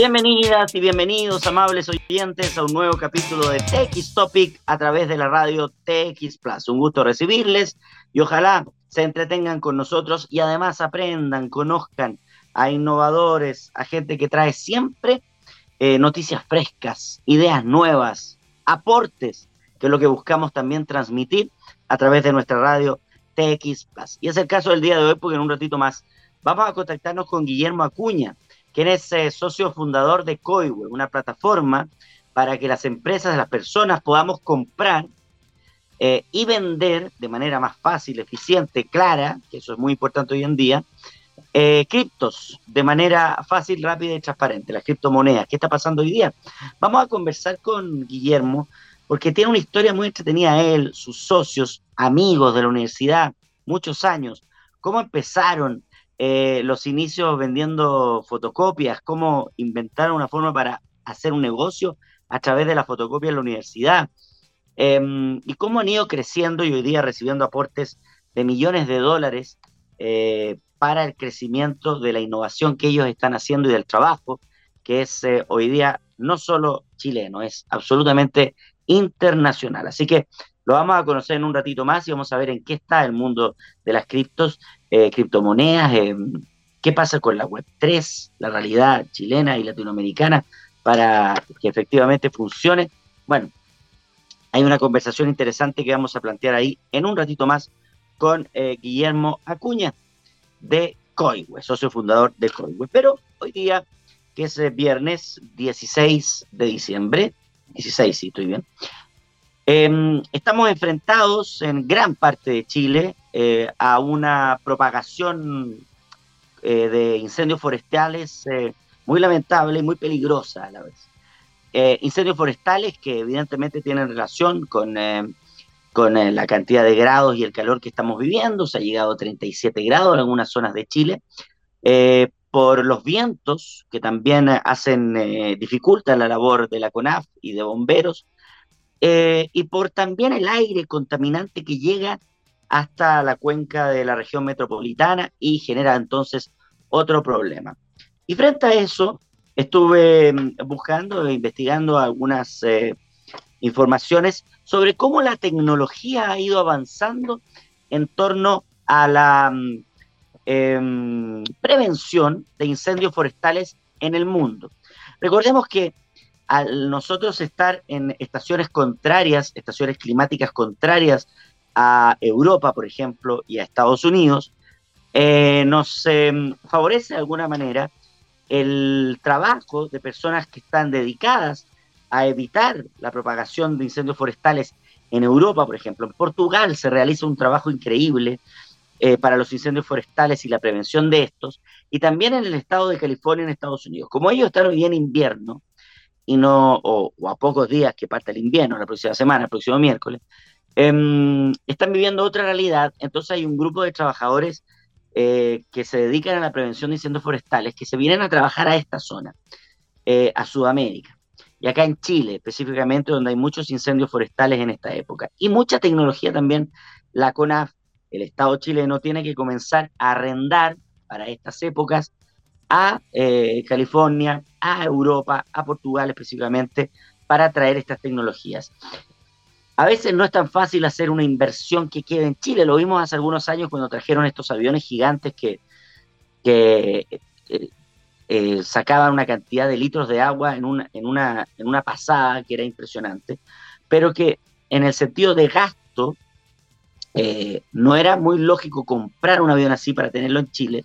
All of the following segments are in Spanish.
Bienvenidas y bienvenidos, amables oyentes, a un nuevo capítulo de TX Topic a través de la radio TX Plus. Un gusto recibirles y ojalá se entretengan con nosotros y además aprendan, conozcan a innovadores, a gente que trae siempre eh, noticias frescas, ideas nuevas, aportes, que es lo que buscamos también transmitir a través de nuestra radio TX Plus. Y es el caso del día de hoy, porque en un ratito más vamos a contactarnos con Guillermo Acuña, quien es eh, socio fundador de Coiwe, una plataforma para que las empresas, las personas podamos comprar eh, y vender de manera más fácil, eficiente, clara, que eso es muy importante hoy en día, eh, criptos de manera fácil, rápida y transparente, las criptomonedas. ¿Qué está pasando hoy día? Vamos a conversar con Guillermo porque tiene una historia muy entretenida él, sus socios, amigos de la universidad, muchos años, cómo empezaron eh, los inicios vendiendo fotocopias, cómo inventaron una forma para hacer un negocio a través de la fotocopia en la universidad, Em, y cómo han ido creciendo y hoy día recibiendo aportes de millones de dólares eh, para el crecimiento de la innovación que ellos están haciendo y del trabajo, que es eh, hoy día no solo chileno, es absolutamente internacional. Así que lo vamos a conocer en un ratito más y vamos a ver en qué está el mundo de las criptos, eh, criptomonedas, em, qué pasa con la Web3, la realidad chilena y latinoamericana para que efectivamente funcione. Bueno, hay una conversación interesante que vamos a plantear ahí en un ratito más con eh, Guillermo Acuña de Coiwe, socio fundador de Coiwe. Pero hoy día, que es eh, viernes 16 de diciembre, 16, sí, estoy bien, em, estamos enfrentados en gran parte de Chile eh, a una propagación de incendios forestales muy lamentable y muy peligrosa a la vez. Eh, incendios forestales que evidentemente tienen relación con, eh, con eh, la cantidad de grados y el calor que estamos viviendo. Se ha llegado a 37 grados en algunas zonas de Chile. por los vientos que también hacen, dificultan la labor de la CONAF y de bomberos. Y por también el aire contaminante que llega hasta la cuenca de la región metropolitana y genera entonces otro problema. Y frente a eso, estuve mm, buscando e investigando algunas eh, informaciones sobre cómo la tecnología ha ido avanzando en torno a la mm, em, prevención de incendios forestales en el mundo. Recordemos que al nosotros estar en estaciones contrarias, estaciones climáticas contrarias a Europa, por ejemplo, y a Estados Unidos, eh, nos em, favorece de alguna manera el trabajo de personas que están dedicadas a evitar la propagación de incendios forestales en Europa, por ejemplo. En Portugal se realiza un trabajo increíble eh, para los incendios forestales y la prevención de estos, y también en el estado de California, en Estados Unidos. Como ellos están hoy en invierno, y no, o, a pocos días que parte el invierno, la próxima semana, el próximo miércoles, em, están viviendo otra realidad, entonces hay un grupo de trabajadores eh, que se dedican a la prevención de incendios forestales, que se vienen a trabajar a esta zona, eh, a Sudamérica. Y acá en Chile, específicamente, donde hay muchos incendios forestales en esta época. Y mucha tecnología también, la CONAF, el Estado chileno, tiene que comenzar a arrendar para estas épocas a eh, California, a Europa, a Portugal específicamente, para traer estas tecnologías. A veces no es tan fácil hacer una inversión que quede en Chile. Lo vimos hace algunos años cuando trajeron estos aviones gigantes que, eh, eh, sacaban una cantidad de litros de agua en una, en, una, en una pasada que era impresionante, pero que en el sentido de gasto eh, no era muy lógico comprar un avión así para tenerlo en Chile,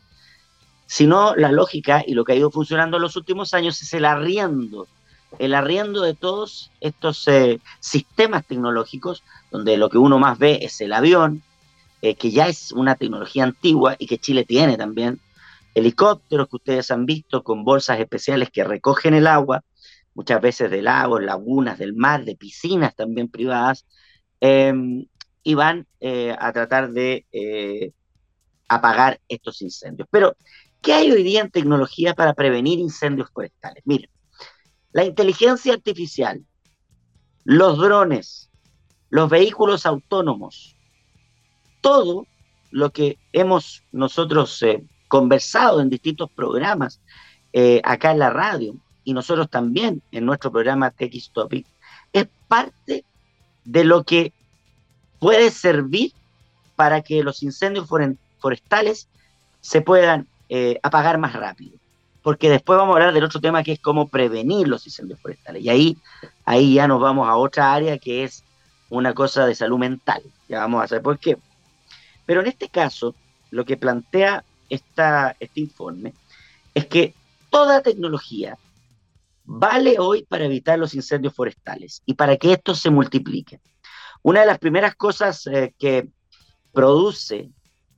sino la lógica y lo que ha ido funcionando en los últimos años es el arriendo el arriendo de todos estos eh, sistemas tecnológicos, donde lo que uno más ve es el avión, eh, que ya es una tecnología antigua y que Chile tiene también, helicópteros que ustedes han visto con bolsas especiales que recogen el agua, muchas veces de lagos, lagunas, del mar, de piscinas también privadas, em, y van eh, a tratar de apagar estos incendios. Pero, ¿qué hay hoy día en tecnología para prevenir incendios forestales? Miren, la inteligencia artificial, los drones, los vehículos autónomos, todo lo que hemos nosotros eh, conversado en distintos programas eh, acá en la radio, y nosotros también en nuestro programa TX Topic, es parte de lo que puede servir para que los incendios forestales se puedan eh, apagar más rápido. Porque después vamos a hablar del otro tema que es cómo prevenir los incendios forestales. Y ahí, ahí ya nos vamos a otra área que es una cosa de salud mental. Ya vamos a saber por qué. Pero en este caso, lo que plantea esta, este informe es que toda tecnología vale hoy para evitar los incendios forestales y para que esto se multiplique. Una de las primeras cosas eh, que produce,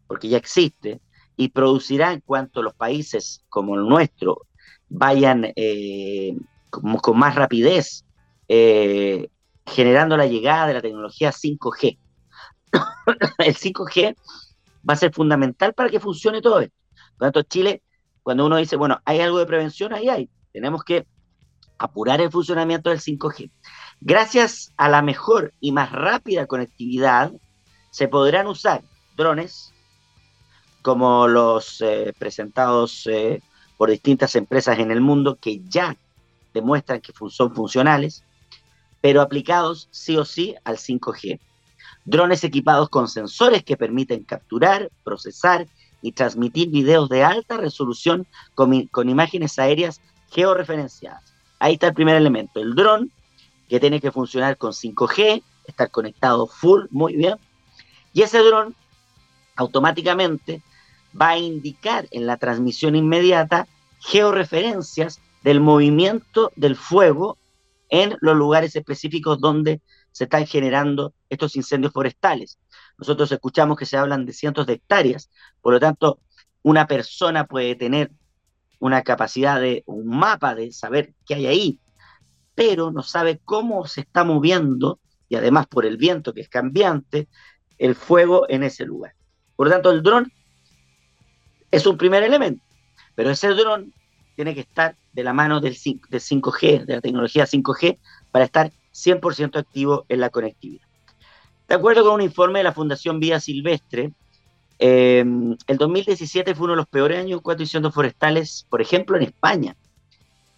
porque ya existe, y producirá en cuanto los países como el nuestro vayan eh, con más rapidez eh, generando la llegada de la tecnología 5G. el 5G va a ser fundamental para que funcione todo esto. Por lo tanto, Chile, cuando uno dice, bueno, hay algo de prevención, ahí hay. Tenemos que apurar el funcionamiento del 5G. Gracias a la mejor y más rápida conectividad, se podrán usar drones como los eh, presentados eh, por distintas empresas en el mundo que ya demuestran que son funcionales, pero aplicados sí o sí al 5G. Drones equipados con sensores que permiten capturar, procesar y transmitir videos de alta resolución con, con imágenes aéreas georreferenciadas. Ahí está el primer elemento, el dron, que tiene que funcionar con 5G, estar conectado full, muy bien. Y ese dron automáticamente va a indicar en la transmisión inmediata georreferencias del movimiento del fuego en los lugares específicos donde se están generando estos incendios forestales. Nosotros escuchamos que se hablan de cientos de hectáreas, por lo tanto, una persona puede tener una capacidad de un mapa de saber qué hay ahí, pero no sabe cómo se está moviendo, y además por el viento que es cambiante, el fuego en ese lugar. Por lo tanto, el dron es un primer elemento, pero ese dron tiene que estar de la mano del 5G, de la tecnología 5G, para estar 100% activo en la conectividad. De acuerdo con un informe de la Fundación Vía Silvestre, em, el 2017 fue uno de los peores años a incendios forestales, por ejemplo, en España,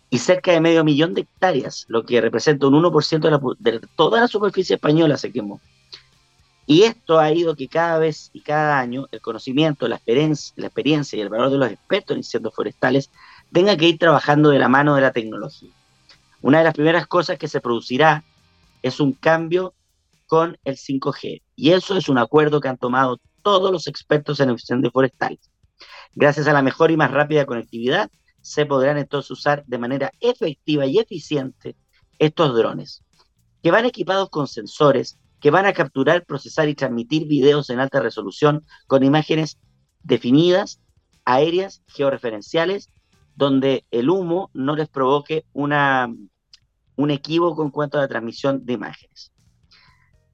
y cerca de medio millón de hectáreas, lo que representa un 1% de, de toda la superficie española se quemó. Y esto ha ido que cada vez y cada año el conocimiento, la experiencia, y el valor de los expertos en incendios forestales tenga que ir trabajando de la mano de la tecnología. Una de las primeras cosas que se producirá es un cambio con el 5G. Y eso es un acuerdo que han tomado todos los expertos en incendios forestales. Gracias a la mejor y más rápida conectividad, se podrán entonces usar de manera efectiva y eficiente estos drones, que van equipados con sensores que van a capturar, procesar y transmitir videos en alta resolución con imágenes definidas, aéreas, georreferenciales donde el humo no les provoque una, un equívoco en cuanto a la transmisión de imágenes.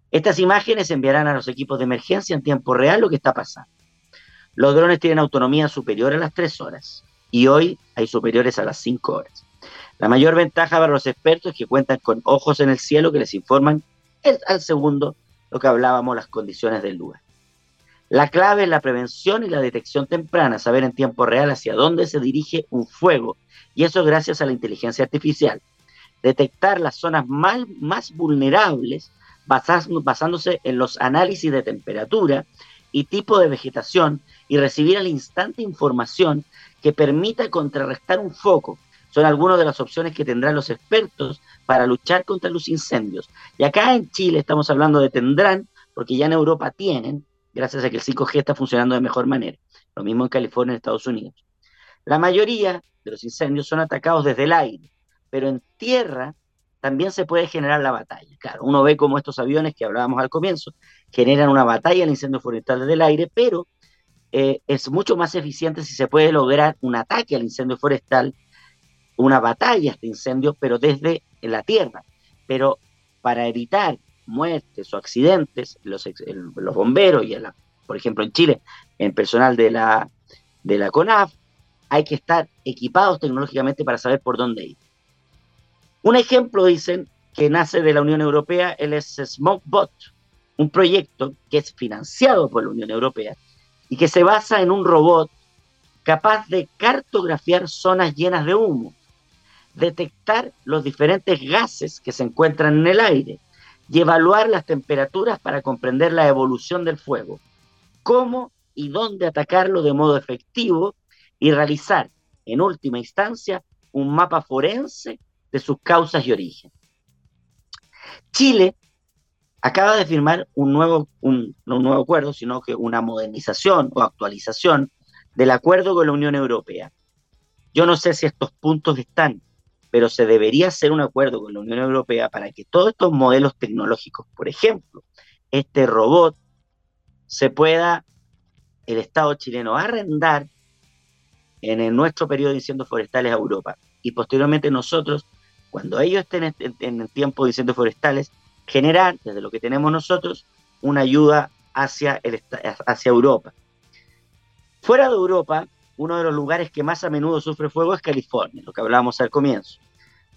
Estas imágenes enviarán a los equipos de emergencia en tiempo real lo que está pasando. Los drones tienen autonomía superior a las 3 horas y hoy hay superiores a las 5 horas. La mayor ventaja para los expertos es que cuentan con ojos en el cielo que les informan al segundo lo que hablábamos, las condiciones del lugar. La clave es la prevención y la detección temprana, saber en tiempo real hacia dónde se dirige un fuego, y eso gracias a la inteligencia artificial. Detectar las zonas más, más vulnerables basándose en los análisis de temperatura y tipo de vegetación y recibir al instante información que permita contrarrestar un foco. Son algunas de las opciones que tendrán los expertos para luchar contra los incendios. Y acá en Chile estamos hablando de tendrán, porque ya en Europa tienen, gracias a que el 5G está funcionando de mejor manera. Lo mismo en California y Estados Unidos. La mayoría de los incendios son atacados desde el aire, pero en tierra también se puede generar la batalla. Claro, uno ve como estos aviones que hablábamos al comienzo generan una batalla al incendio forestal desde el aire, pero eh, es mucho más eficiente si se puede lograr un ataque al incendio forestal, una batalla a este incendio, pero desde la tierra. Pero para evitar muertes o accidentes, los, bomberos y, la, por ejemplo, en Chile, en personal de la, de la CONAF, hay que estar equipados tecnológicamente para saber por dónde ir. Un ejemplo, dicen, que nace de la Unión Europea, él es SmokeBot, un proyecto que es financiado por la Unión Europea y que se basa en un robot capaz de cartografiar zonas llenas de humo. Detectar los diferentes gases que se encuentran en el aire y evaluar las temperaturas para comprender la evolución del fuego, cómo y dónde atacarlo de modo efectivo y realizar, en última instancia, un mapa forense de sus causas y origen. Chile acaba de firmar un nuevo, un, no un nuevo acuerdo, sino que una modernización o actualización del acuerdo con la Unión Europea. Yo no sé si estos puntos están, pero se debería hacer un acuerdo con la Unión Europea para que todos estos modelos tecnológicos, por ejemplo, este robot, se pueda el Estado chileno arrendar en nuestro periodo de incendios forestales a Europa. Y posteriormente nosotros, cuando ellos estén en, el tiempo de incendios forestales, generar, desde lo que tenemos nosotros, una ayuda hacia, hacia Europa. Fuera de Europa, uno de los lugares que más a menudo sufre fuego es California, lo que hablábamos al comienzo.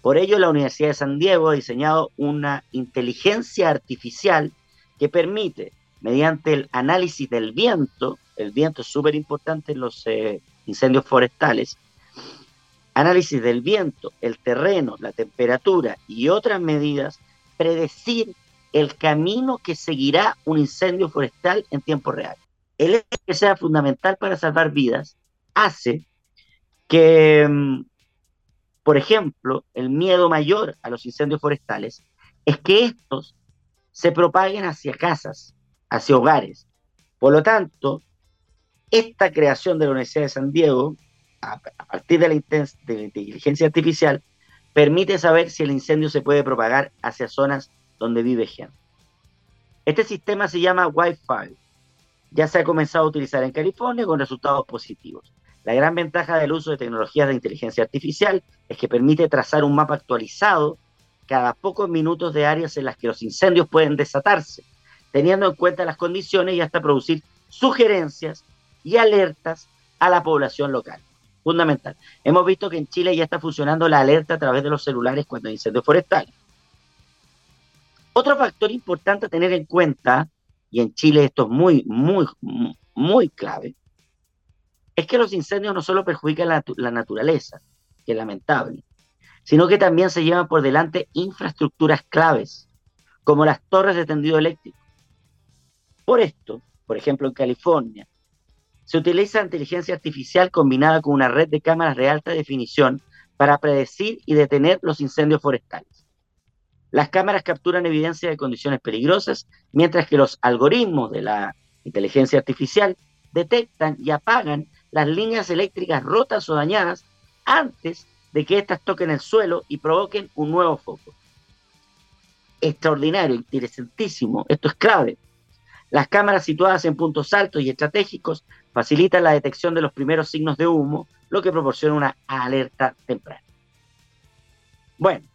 Por ello, la Universidad de San Diego ha diseñado una inteligencia artificial que permite, mediante el análisis del viento, el viento es súper importante en los eh, incendios forestales, análisis del viento, el terreno, la temperatura y otras medidas, predecir el camino que seguirá un incendio forestal en tiempo real. El hecho que sea fundamental para salvar vidas hace que, mm, por ejemplo, el miedo mayor a los incendios forestales es que estos se propaguen hacia casas, hacia hogares. Por lo tanto, esta creación de la Universidad de San Diego, a, partir de la, de la inteligencia artificial, permite saber si el incendio se puede propagar hacia zonas donde vive gente. Este sistema se llama Wi-Fi. Ya se ha comenzado a utilizar en California con resultados positivos. La gran ventaja del uso de tecnologías de inteligencia artificial es que permite trazar un mapa actualizado cada pocos minutos de áreas en las que los incendios pueden desatarse, teniendo en cuenta las condiciones y hasta producir sugerencias y alertas a la población local. Fundamental. Hemos visto que en Chile ya está funcionando la alerta a través de los celulares cuando hay incendios forestales. Otro factor importante a tener en cuenta, y en Chile esto es muy, muy, muy clave, es que los incendios no solo perjudican la, naturaleza, que es lamentable, sino que también se llevan por delante infraestructuras claves, como las torres de tendido eléctrico. Por esto, por ejemplo, en California, se utiliza inteligencia artificial combinada con una red de cámaras de alta definición para predecir y detener los incendios forestales. Las cámaras capturan evidencia de condiciones peligrosas, mientras que los algoritmos de la inteligencia artificial detectan y apagan las líneas eléctricas rotas o dañadas antes de que éstas toquen el suelo y provoquen un nuevo foco. Extraordinario, interesantísimo, esto es clave. Las cámaras situadas en puntos altos y estratégicos facilitan la detección de los primeros signos de humo, lo que proporciona una alerta temprana. Bueno,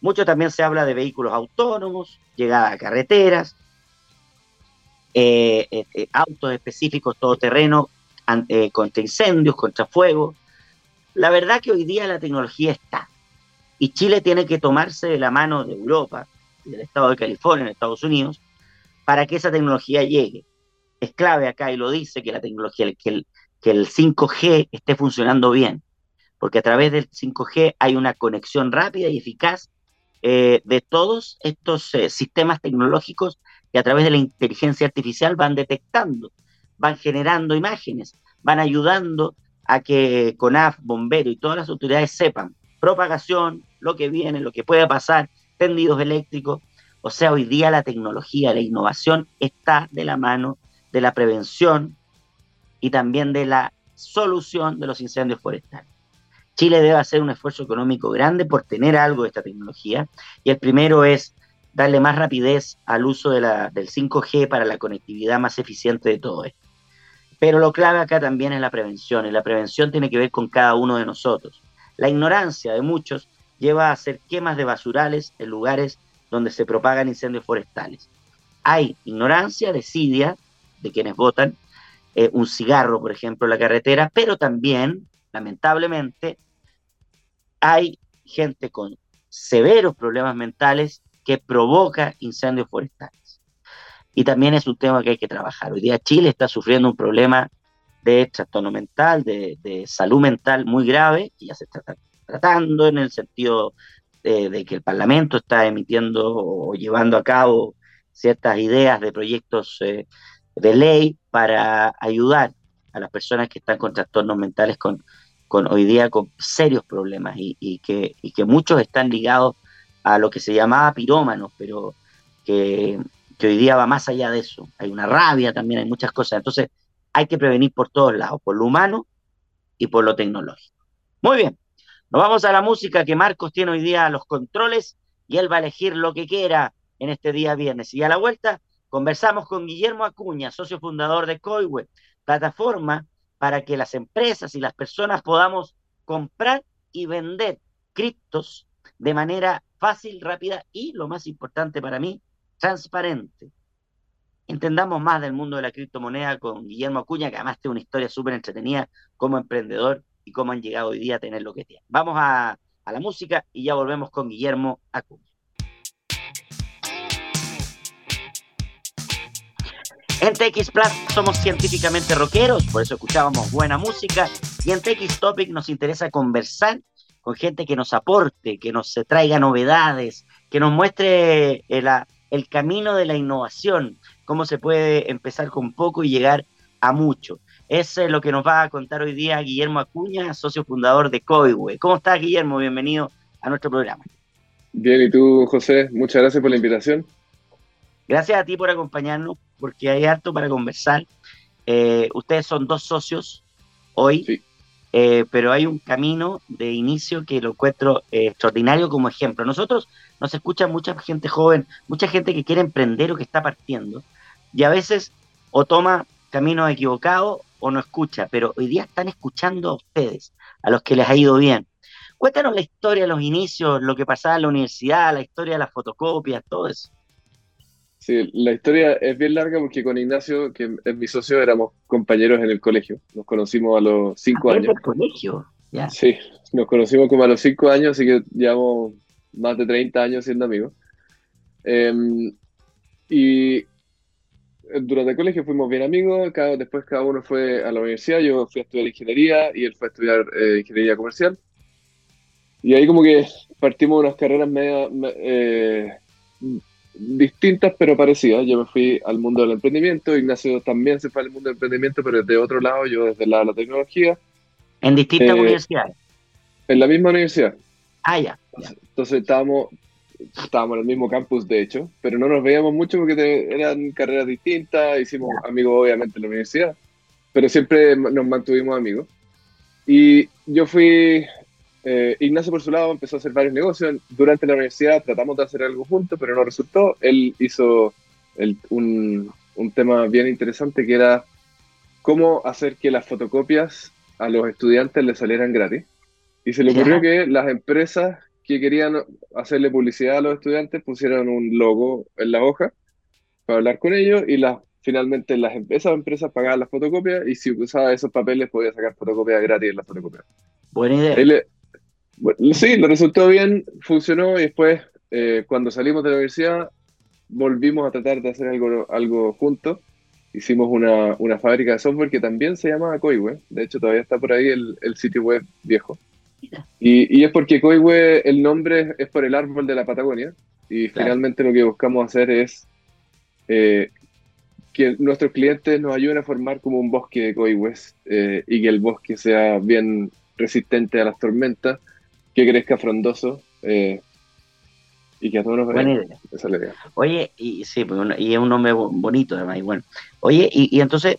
mucho también se habla de vehículos autónomos, llegada a carreteras, eh, eh, eh, autos específicos todoterreno contra incendios, contra fuego. La verdad que hoy día la tecnología está y Chile tiene que tomarse de la mano de Europa del estado de California, en Estados Unidos, para que esa tecnología llegue es clave acá y lo dice que la tecnología, que el, que el 5G esté funcionando bien, porque a través del 5G hay una conexión rápida y eficaz eh, de todos estos eh, sistemas tecnológicos que a través de la inteligencia artificial van detectando, van generando imágenes, van ayudando a que CONAF, Bombero y todas las autoridades sepan propagación, lo que viene, lo que puede pasar, tendidos eléctricos. O sea, hoy día la tecnología, la innovación está de la mano de la prevención y también de la solución de los incendios forestales. Chile debe hacer un esfuerzo económico grande por tener algo de esta tecnología y el primero es darle más rapidez al uso del 5G para la conectividad más eficiente de todo esto. Pero lo clave acá también es la prevención y la prevención tiene que ver con cada uno de nosotros. La ignorancia de muchos lleva a hacer quemas de basurales en lugares donde se propagan incendios forestales. Hay ignorancia, desidia, de quienes votan, eh, un cigarro, por ejemplo, en la carretera, pero también, lamentablemente, hay gente con severos problemas mentales que provoca incendios forestales. Y también es un tema que hay que trabajar. Hoy día Chile está sufriendo un problema de trastorno mental, de, salud mental muy grave, que ya se está tratando en el sentido de, que el Parlamento está emitiendo o llevando a cabo ciertas ideas de proyectos eh, de ley para ayudar a las personas que están con trastornos mentales con, hoy día con serios problemas y que muchos están ligados a lo que se llamaba pirómanos, pero que, que hoy día va más allá de eso. Hay una rabia también, hay muchas cosas. Entonces hay que prevenir por todos lados, por lo humano y por lo tecnológico. Muy bien, nos vamos a la música que Marcos tiene hoy día los controles y él va a elegir lo que quiera en este día viernes. Y a la vuelta conversamos con Guillermo Acuña, socio fundador de Coiwe, plataforma para que las empresas y las personas podamos comprar y vender criptos de manera fácil, rápida y, lo más importante para mí, transparente. Entendamos más del mundo de la criptomoneda con Guillermo Acuña, que además tiene una historia súper entretenida como emprendedor y cómo han llegado hoy día a tener lo que tienen. Vamos a, la música y ya volvemos con Guillermo Acuña. En TX Plus somos científicamente rockeros, por eso escuchábamos buena música. Y en TX Topic nos interesa conversar con gente que nos aporte, que nos traiga novedades, que nos muestre el, el camino de la innovación, cómo se puede empezar con poco y llegar a mucho. Es lo que nos va a contar hoy día Guillermo Acuña, socio fundador de Coiwe. ¿Cómo estás, Guillermo? Bienvenido a nuestro programa. Bien, ¿y tú, José? Muchas gracias por la invitación. Gracias a ti por acompañarnos, porque hay harto para conversar. Eh, ustedes son dos socios hoy, eh, pero hay un camino de inicio que lo encuentro eh, extraordinario como ejemplo. Nosotros nos escucha mucha gente joven, mucha gente que quiere emprender o que está partiendo, y a veces o toma caminos equivocados o no escucha, pero hoy día están escuchando a ustedes, a los que les ha ido bien. Cuéntanos la historia, los inicios, lo que pasaba en la universidad, la historia de las fotocopias, todo eso. Sí, la historia es bien larga porque con Ignacio, que es mi socio, éramos compañeros en el colegio. Nos conocimos a los cinco años. ¿En el colegio? Sí, nos conocimos como a los cinco años, así que llevamos más de 30 años siendo amigos. Em, y durante el colegio fuimos bien amigos, cada, después cada uno fue a la universidad, yo fui a estudiar ingeniería y él fue a estudiar eh, ingeniería comercial. Y ahí como que partimos unas carreras media, eh, distintas pero parecidas. Yo me fui al mundo del emprendimiento, Ignacio también se fue al mundo del emprendimiento, pero desde otro lado, yo desde el lado de la tecnología. ¿En distintas eh, universidades? En la misma universidad. Ah, ya. Entonces estábamos, estábamos en el mismo campus, de hecho, pero no nos veíamos mucho porque eran carreras distintas, hicimos amigos obviamente en la universidad, pero siempre nos mantuvimos amigos. Y yo fui, eh, Ignacio por su lado empezó a hacer varios negocios, durante la universidad tratamos de hacer algo juntos, pero no resultó, él hizo un, un tema bien interesante que era cómo hacer que las fotocopias a los estudiantes les salieran gratis. Y se le ocurrió que las empresas que querían hacerle publicidad a los estudiantes pusieron un logo en la hoja para hablar con ellos y las, finalmente las, esas empresas pagaban las fotocopias y si usaba esos papeles podía sacar fotocopias gratis en las fotocopias. Buena idea. Sí, le resultó bien, funcionó y después eh, cuando salimos de la universidad volvimos a tratar de hacer algo, algo juntos. Hicimos una, una fábrica de software que también se llama Coiweb. De hecho, todavía está por ahí el, el sitio web viejo. Y, es porque Coihue, el nombre es por el árbol de la Patagonia, y finalmente lo que buscamos hacer es eh, que nuestros clientes nos ayuden a formar como un bosque de coihues eh, y que el bosque sea bien resistente a las tormentas, que crezca frondoso eh, y que a todos nos Buena idea. Esa es la idea. Oye, y sí, pues, y es un nombre bonito además, y bueno. Oye, y, y entonces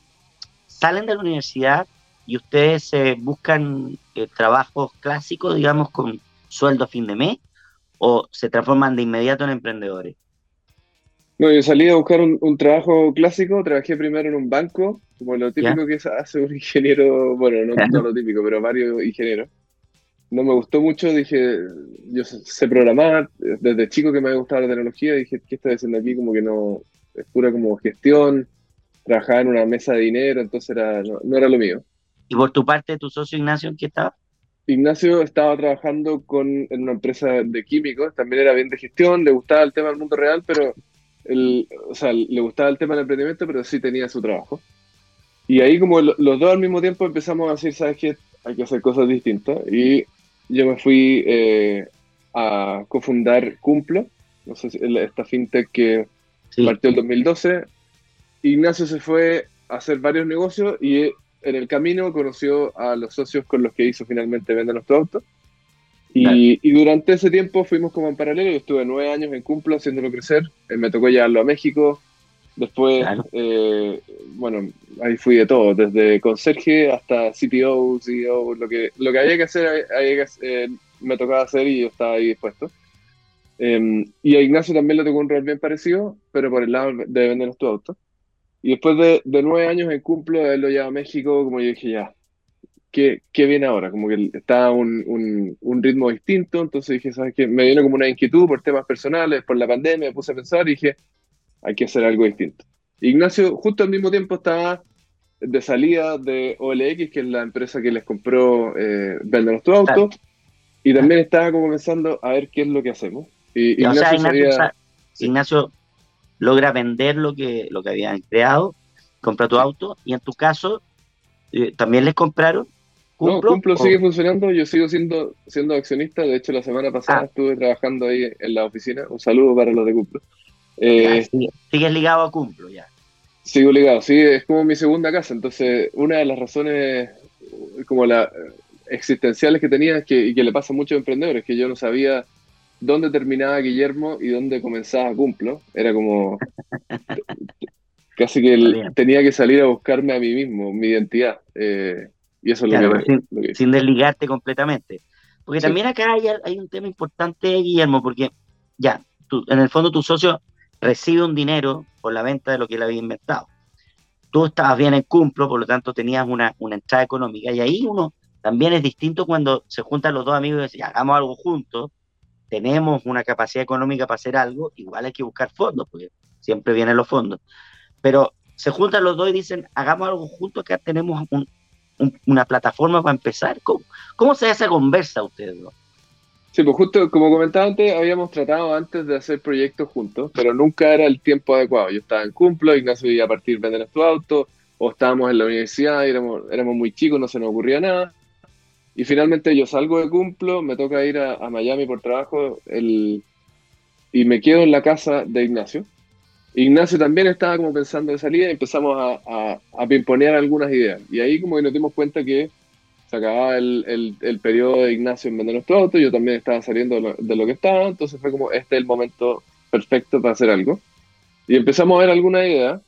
salen de la universidad y ustedes eh, buscan eh, trabajos clásicos, digamos, con sueldo a fin de mes, o se transforman de inmediato en emprendedores? No, yo salí a buscar un, trabajo clásico, trabajé primero en un banco, como lo típico que hace un ingeniero, bueno, no, lo típico, pero varios ingenieros. No me gustó mucho, dije, yo sé programar, desde chico que me había gustado la tecnología, dije, ¿qué estoy haciendo aquí? Como que no, es pura como gestión, trabajaba en una mesa de dinero, entonces era, no era lo mío. ¿Y por tu parte, tu socio Ignacio, en qué estaba? Ignacio estaba trabajando con, en una empresa de químicos, también era bien de gestión, le gustaba el tema del mundo real, pero el, o sea, le gustaba el tema del emprendimiento, pero sí tenía su trabajo. Y ahí como los dos al mismo tiempo empezamos a decir, ¿sabes qué? Hay que hacer cosas distintas. Y yo me fui eh, a cofundar Cumplo, no sé si esta fintech que partió en 2012. Ignacio se fue a hacer varios negocios y en el camino conoció a los socios con los que hizo finalmente Vende Nuestro Auto. Y, y, durante ese tiempo fuimos como en paralelo. Yo estuve nueve años en Cumplo haciéndolo crecer. Eh, me tocó llevarlo a México. Después, eh, bueno, ahí fui de todo, desde conserje hasta CTO, CEO, lo que, lo que había que hacer, eh, me tocaba hacer y yo estaba ahí dispuesto. Em, y a Ignacio también le tocó un rol bien parecido, pero por el lado de vender tu auto. Y después de, de, nueve años en Cumplo, él lo lleva a México, como yo dije, ya, ¿qué, qué viene ahora? Como que está un, un, un, ritmo distinto, entonces dije, ¿sabes qué? Me vino como una inquietud por temas personales, por la pandemia, me puse a pensar y dije, hay que hacer algo distinto. Ignacio justo al mismo tiempo estaba de salida de OLX, que es la empresa que les compró eh, Vendernos tu auto, y también estaba como pensando a ver qué es lo que hacemos. Y Ignacio, logra vender lo que, lo que habían creado, compra tu auto, y en tu caso, eh, ¿también les compraron? ¿Cumplo, no, Cumplo sigue funcionando, yo sigo siendo, siendo accionista, de hecho la semana pasada ah. estuve trabajando ahí en la oficina, un saludo para los de Cumplo. Eh, sigues ligado a Cumplo ya. Sigo ligado, sí, es como mi segunda casa. Entonces, una de las razones como la existenciales que tenía que, y que le pasa a muchos emprendedores, que yo no sabía dónde terminaba Guillermo y dónde comenzaba Cumplo. Era como casi que tenía que salir a buscarme a mí mismo, mi identidad. Eh, y eso es lo, que, sin, desligarte completamente. Porque también acá hay, hay, un tema importante, Guillermo, porque ya, en el fondo tu socio recibe un dinero por la venta de lo que él había inventado. Tú estabas bien en cumplo, por lo tanto tenías una, una entrada económica y ahí uno también es distinto cuando se juntan los dos amigos y dicen, hagamos algo juntos, tenemos una capacidad económica para hacer algo, igual hay que buscar fondos, porque siempre vienen los fondos. Pero se juntan los dos y dicen, hagamos algo juntos, que tenemos una plataforma para empezar. ¿Cómo, ¿Cómo, se hace esa conversa ustedes dos? Sí, pues justo como comentaba antes, habíamos tratado antes de hacer proyectos juntos, pero nunca era el tiempo adecuado. Yo estaba en Cumplo, Ignacio iba a partir de vender tu auto, o estábamos en la universidad, éramos, éramos muy chicos, no se nos ocurría nada. Y finalmente yo salgo de Cumplo, me toca ir a, Miami por trabajo el, y me quedo en la casa de Ignacio. Ignacio también estaba como pensando de salida y empezamos a, a, a pimponear algunas ideas. Y ahí como que nos dimos cuenta que se acababa el, el, periodo de Ignacio en vender nuestro auto, yo también estaba saliendo de lo, que estaba, entonces fue como, este es el momento perfecto para hacer algo. Y empezamos a ver alguna idea,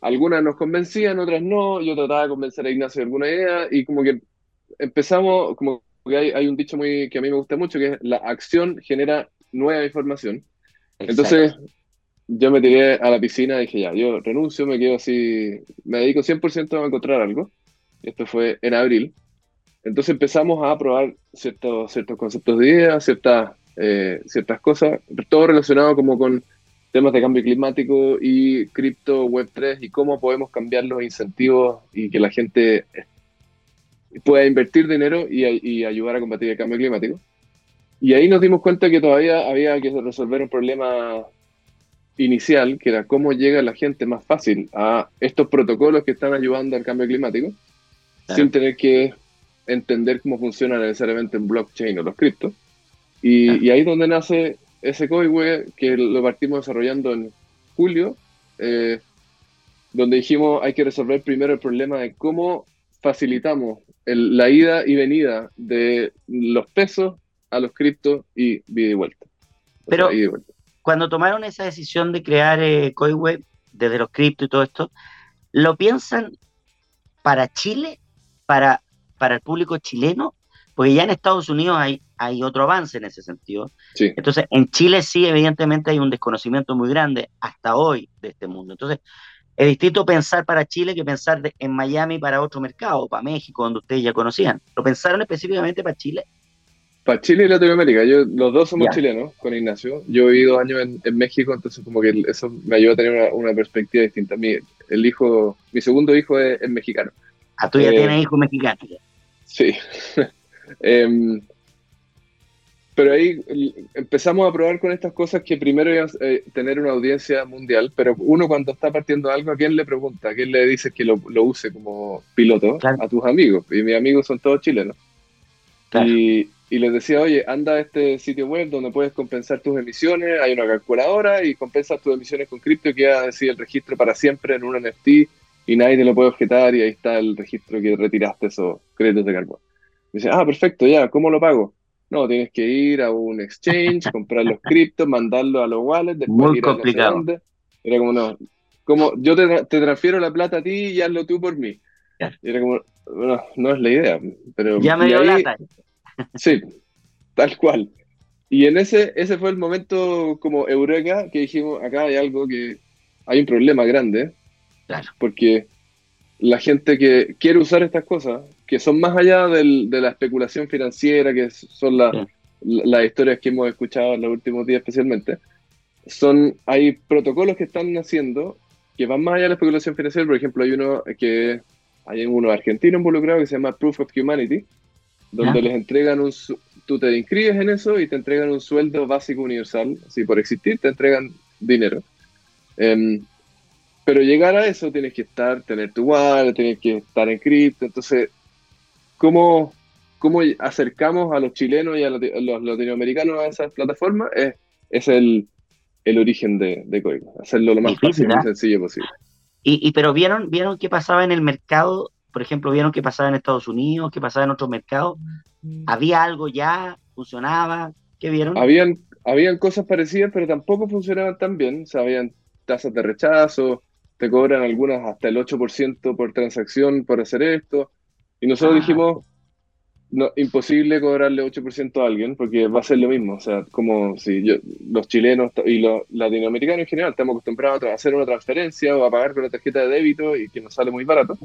algunas nos convencían, otras no, yo trataba de convencer a Ignacio de alguna idea, y como que empezamos, como que hay, hay un dicho muy que a mí me gusta mucho, que es la acción genera nueva información. Entonces, yo me tiré a la piscina y dije, ya, yo renuncio, me quedo así, me dedico 100% a encontrar algo. Esto fue en abril. Entonces empezamos a probar ciertos, ciertos conceptos de ideas, ciertas, eh, ciertas cosas, todo relacionado como con temas de cambio climático y cripto, Web3 y cómo podemos cambiar los incentivos y que la gente pueda invertir dinero y, y ayudar a combatir el cambio climático. Y ahí nos dimos cuenta que todavía había que resolver un problema inicial, que era cómo llega la gente más fácil a estos protocolos que están ayudando al cambio climático, sin tener que entender cómo funciona necesariamente en blockchain o los criptos. Y, ahí es donde nace ese código que lo partimos desarrollando en julio, eh, donde dijimos hay que resolver primero el problema de cómo facilitamos la ida y venida de los pesos a los criptos y vida y vuelta. Pero cuando tomaron esa decisión de crear eh, desde los criptos y todo esto, ¿lo piensan para Chile, para para el público chileno, porque ya en Estados Unidos hay, hay otro avance en ese sentido. Entonces, en Chile sí, evidentemente hay un desconocimiento muy grande hasta hoy de este mundo. Entonces, es distinto pensar para Chile que pensar en Miami para otro mercado, para México, donde ustedes ya conocían. ¿Lo pensaron específicamente para Chile? Para Chile y Latinoamérica. Yo, los dos somos chilenos con Ignacio. Yo he vivido dos años en, México, entonces como que eso me ayuda a tener una, perspectiva distinta. Mi, el hijo, mi segundo hijo es, mexicano. Ah, tú ya eh, tienes hijos mexicanos. Sí. Em, pero ahí empezamos a probar con estas cosas que primero iban a eh, tener una audiencia mundial, pero uno cuando está partiendo algo, ¿a quién le pregunta? ¿A quién le dice que lo, use como piloto? A tus amigos. Y mis amigos son todos chilenos. Y, y les decía, oye, anda a este sitio web donde puedes compensar tus emisiones, hay una calculadora y compensas tus emisiones con cripto y queda decir el registro para siempre en un NFT y nadie te lo puede objetar y ahí está el registro que retiraste esos créditos de carbono. Me dice, ah, perfecto, ya, ¿cómo lo pago? No, tienes que ir a un exchange, comprar los criptos, mandarlo a los wallets, después Muy ir complicado. a Era como, no, como yo te, te, transfiero la plata a ti y hazlo tú por mí. Y era como, no, no es la idea. Pero, ya me dio ahí, lata. Sí, tal cual. Y en ese, ese fue el momento como eureka que dijimos, acá hay algo que, hay un problema grande, claro. porque la gente que quiere usar estas cosas, que son más allá del, de la especulación financiera, que son la, sí. las historias que hemos escuchado en los últimos días especialmente, son, hay protocolos que están naciendo que van más allá de la especulación financiera, por ejemplo, hay uno que, hay uno argentino involucrado que se llama Proof of Humanity, donde ¿Ah? les entregan un, tú te inscribes en eso y te entregan un sueldo básico universal, así por existir te entregan dinero. Um, pero llegar a eso tienes que estar, tener tu wallet, tienes que estar en cripto, entonces, ¿cómo, cómo acercamos a los chilenos y a los, latinoamericanos a esas plataformas? Es, es el, el origen de, de Coigo, hacerlo lo más fácil y sencillo posible. Y, y, pero vieron, vieron qué pasaba en el mercado, por ejemplo, vieron qué pasaba en Estados Unidos, qué pasaba en otros mercados. ¿Había algo ya? ¿Funcionaba? ¿Qué vieron? Habían, habían cosas parecidas, pero tampoco funcionaban tan bien. O sea, habían tasas de rechazo, te cobran algunas hasta el 8% por transacción por hacer esto. Y nosotros ah. dijimos, no, imposible cobrarle 8% a alguien porque va a ser lo mismo. O sea, como si yo, los chilenos y los latinoamericanos en general estamos acostumbrados a hacer una transferencia o a pagar con la tarjeta de débito y que nos sale muy barato.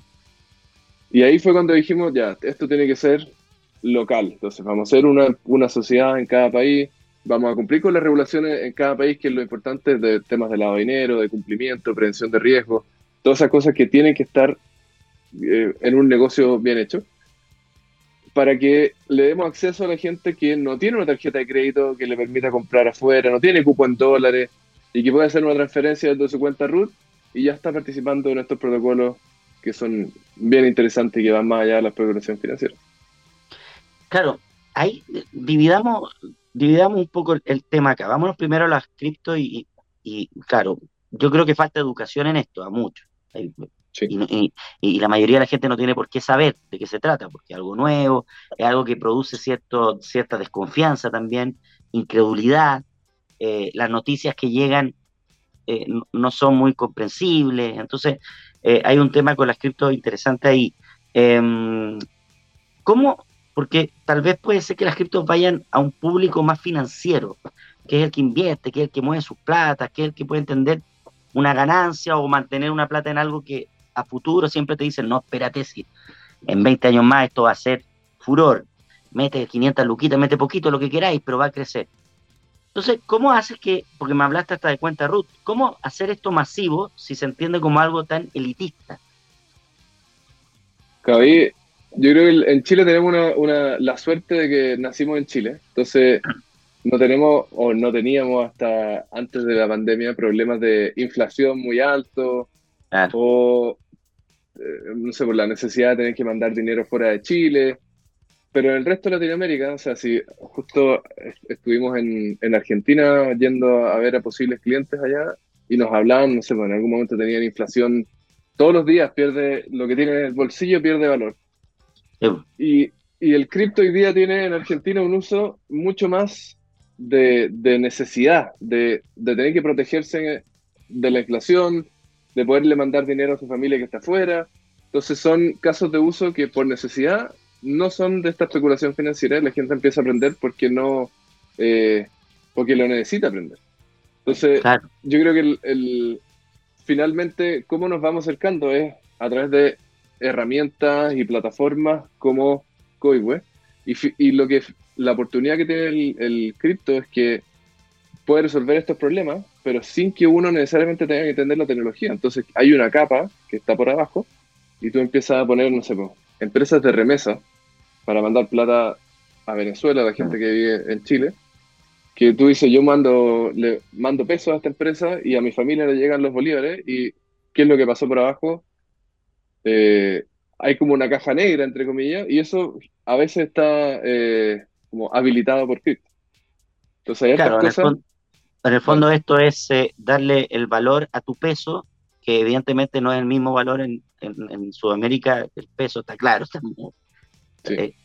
Y ahí fue cuando dijimos, ya, esto tiene que ser local. Entonces, vamos a ser una, una sociedad en cada país, vamos a cumplir con las regulaciones en cada país, que es lo importante de temas de lavado de dinero, de cumplimiento, prevención de riesgos, todas esas cosas que tienen que estar eh, en un negocio bien hecho para que le demos acceso a la gente que no tiene una tarjeta de crédito que le permita comprar afuera, no tiene cupo en dólares y que puede hacer una transferencia desde su cuenta RUT y ya está participando en estos protocolos que son bien interesantes y que van más allá de la especulación financiera. Claro, ahí dividamos, dividamos un poco el, el tema acá. Vámonos primero a las cripto y, y, claro, yo creo que falta educación en esto, a muchos. Sí. Y, y, y, la mayoría de la gente no tiene por qué saber de qué se trata, porque es algo nuevo, es algo que produce cierto, cierta desconfianza también, incredulidad. Eh, las noticias que llegan eh, no son muy comprensibles. Entonces, eh, hay un tema con las cripto interesante ahí. Eh, ¿Cómo? Porque tal vez puede ser que las criptos vayan a un público más financiero, que es el que invierte, que es el que mueve sus plata, que es el que puede entender una ganancia o mantener una plata en algo que a futuro siempre te dicen, no, espérate, si en 20 años más esto va a ser furor, mete 500 luquitas, mete poquito, lo que queráis, pero va a crecer. Entonces, ¿cómo haces que, porque me hablaste hasta de cuenta Ruth, cómo hacer esto masivo si se entiende como algo tan elitista? Cabi, yo creo que en Chile tenemos una, una, la suerte de que nacimos en Chile, entonces no tenemos o no teníamos hasta antes de la pandemia problemas de inflación muy alto claro. o eh, no sé, por la necesidad de tener que mandar dinero fuera de Chile. Pero en el resto de Latinoamérica, o sea, si justo estuvimos en, en, Argentina yendo a ver a posibles clientes allá y nos hablaban, no sé, bueno, en algún momento tenían inflación, todos los días pierde, lo que tiene en el bolsillo pierde valor. Y, y, el cripto hoy día tiene en Argentina un uso mucho más de, de necesidad, de, de, tener que protegerse de la inflación, de poderle mandar dinero a su familia que está afuera. Entonces son casos de uso que por necesidad no son de esta especulación financiera, la gente empieza a aprender porque no, eh, porque lo necesita aprender. Entonces, claro. yo creo que el, el, finalmente, cómo nos vamos acercando es a través de herramientas y plataformas como Coiwe. Y, lo que la oportunidad que tiene el, el cripto es que puede resolver estos problemas, pero sin que uno necesariamente tenga que entender la tecnología. Entonces, hay una capa que está por abajo y tú empiezas a poner, no sé, empresas de remesa para mandar plata a Venezuela, a la gente que vive en Chile, que tú dices, yo mando, le mando pesos a esta empresa y a mi familia le llegan los bolívares y ¿qué es lo que pasó por abajo? Eh, hay como una caja negra, entre comillas, y eso a veces está, eh, como habilitado por cripto. Entonces hay claro, cosas... En el fondo, esto es eh, darle el valor a tu peso, que evidentemente no es el mismo valor en, en, Sudamérica, el peso está claro, eh,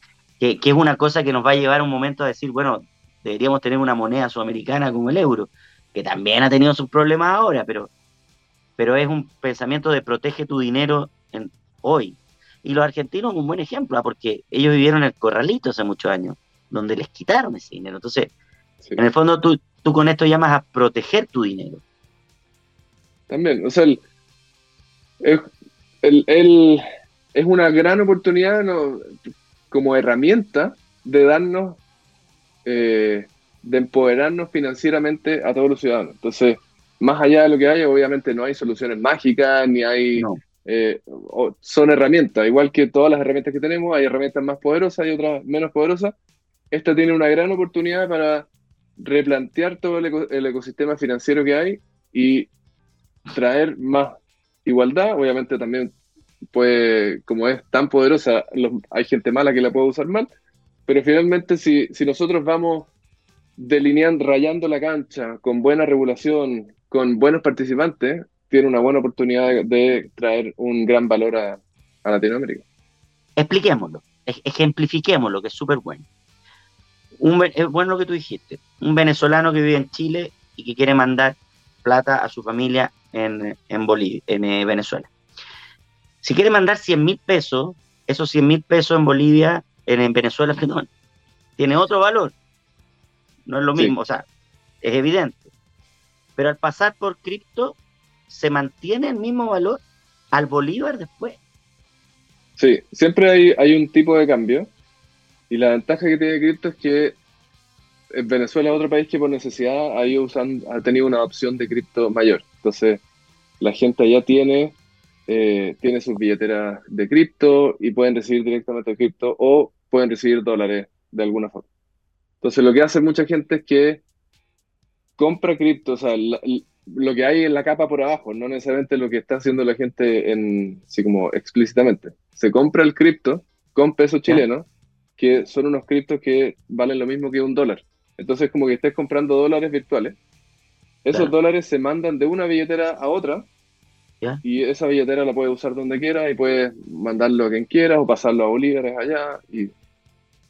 que, que, es una cosa que nos va a llevar un momento a decir, bueno, deberíamos tener una moneda sudamericana como el euro, que también ha tenido sus problemas ahora, pero, pero es un pensamiento de protege tu dinero en, hoy. Y los argentinos un buen ejemplo, ¿ah? porque ellos vivieron en el corralito hace muchos años, donde les quitaron ese dinero. Entonces, en el fondo tú, tú con esto llamas a proteger tu dinero. También, o sea, el, es una gran oportunidad como herramienta de darnos, eh, de empoderarnos financieramente a todos los ciudadanos. Entonces, más allá de lo que hay, obviamente no hay soluciones mágicas, ni hay... Eh, son herramientas, igual que todas las herramientas que tenemos, hay herramientas más poderosas y otras menos poderosas. Esta tiene una gran oportunidad para replantear todo el, ecosistema financiero que hay y traer más igualdad. Obviamente también puede, como es tan poderosa, hay gente mala que la puede usar mal, pero finalmente si, si nosotros vamos delineando, rayando la cancha con buena regulación, con buenos participantes, tiene una buena oportunidad de, traer un gran valor a, a Latinoamérica. Expliquémoslo, ejemplifiquémoslo, que es súper bueno es bueno lo que tú dijiste, un venezolano que vive en Chile y que quiere mandar plata a su familia en, en, Bolivia, en eh, Venezuela. Si quiere mandar 100 mil pesos, esos 100 mil pesos en Bolivia, en, Venezuela, perdón, tiene otro valor. No es lo mismo, o sea, es evidente. Pero al pasar por cripto, se mantiene el mismo valor al Bolívar después. Sí, siempre hay, hay un tipo de cambio y la ventaja que tiene cripto es que en Venezuela es otro país que por necesidad ha, ido ha tenido una opción de cripto mayor. Entonces, la gente allá tiene, eh, tiene sus billeteras de cripto y pueden recibir directamente cripto o pueden recibir dólares de alguna forma. Entonces, lo que hace mucha gente es que compra cripto, o sea, lo que hay en la capa por abajo, no necesariamente lo que está haciendo la gente en, así como explícitamente. Se compra el cripto con peso chileno que son unos criptos que valen lo mismo que un dólar. Entonces, como que estés comprando dólares virtuales. Esos dólares se mandan de una billetera a otra. Y esa billetera la puedes usar donde quieras y puedes mandarlo a quien quieras o pasarlo a bolívares allá. Y,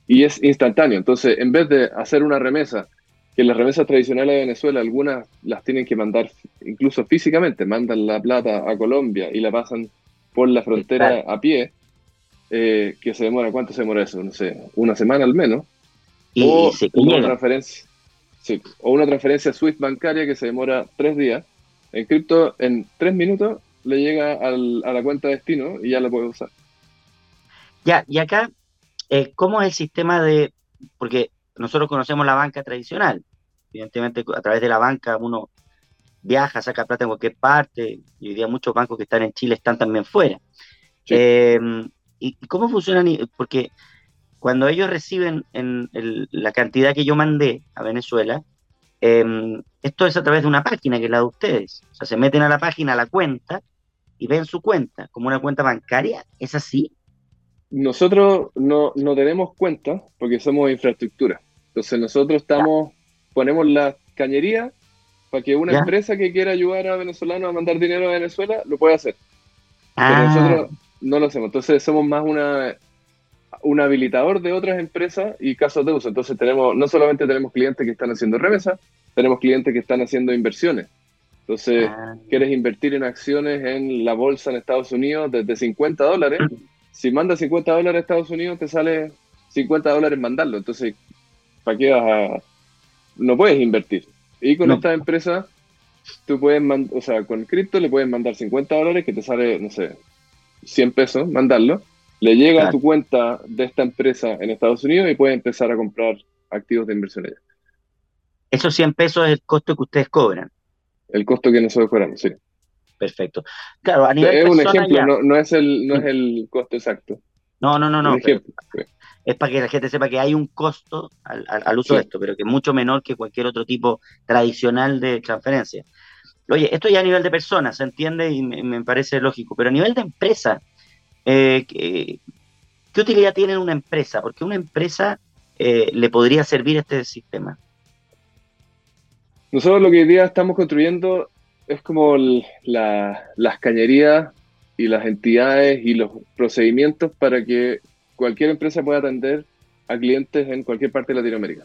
y es instantáneo. Entonces, en vez de hacer una remesa, que las remesas tradicionales de Venezuela, algunas las tienen que mandar incluso físicamente, mandan la plata a Colombia y la pasan por la frontera a pie eh, que se demora, ¿cuánto se demora eso? No sé, una semana al menos. o, una transferencia, sí, o una transferencia Swift bancaria que se demora tres días. En cripto, en tres minutos le llega al, a la cuenta de destino y ya la puede usar. Ya, y acá, eh, ¿cómo es el sistema de...? Porque nosotros conocemos la banca tradicional. Evidentemente, a través de la banca uno viaja, saca plata en cualquier parte, y hoy día muchos bancos que están en Chile están también fuera. Eh, ¿Y cómo funcionan? Porque cuando ellos reciben en la cantidad que yo mandé a Venezuela, em, esto es a través de una página que es la de ustedes. O sea, se meten a la página, a la cuenta, y ven su cuenta como una cuenta bancaria. ¿Es así? Nosotros no, no tenemos cuenta porque somos infraestructura. Entonces nosotros estamos, ponemos la cañería para que una empresa que quiera ayudar a venezolanos a mandar dinero a Venezuela lo pueda hacer. Pero ah. nosotros no lo hacemos. Entonces somos más una, un habilitador de otras empresas y casos de uso. Entonces tenemos, no solamente tenemos clientes que están haciendo remesas, tenemos clientes que están haciendo inversiones. Entonces, ah. quieres invertir en acciones en la bolsa en Estados Unidos desde 50 dólares. Si mandas 50 dólares a Estados Unidos, te sale 50 dólares mandarlo. Entonces, ¿para qué vas a...? No puedes invertir. Y con esta empresa, tú puedes, o sea, con cripto le puedes mandar 50 dólares que te sale, no sé, 100 pesos, mandarlo, le llega a tu cuenta de esta empresa en Estados Unidos y puedes empezar a comprar activos de inversión allá. Esos 100 pesos es el costo que ustedes cobran. El costo que nosotros cobramos, sí. Perfecto. Claro, a nivel Es un ejemplo, no, es el, no es el costo exacto. No, no, no, no. Es para que la gente sepa que hay un costo al, uso de esto, pero que es mucho menor que cualquier otro tipo tradicional de transferencia. Oye, esto ya a nivel de personas, se entiende y me, parece lógico, pero a nivel de empresa, eh, ¿qué, utilidad tiene una empresa? Porque una empresa eh, le podría servir este sistema? Nosotros lo que hoy día estamos construyendo es como las cañerías y las entidades y los procedimientos para que cualquier empresa pueda atender a clientes en cualquier parte de Latinoamérica.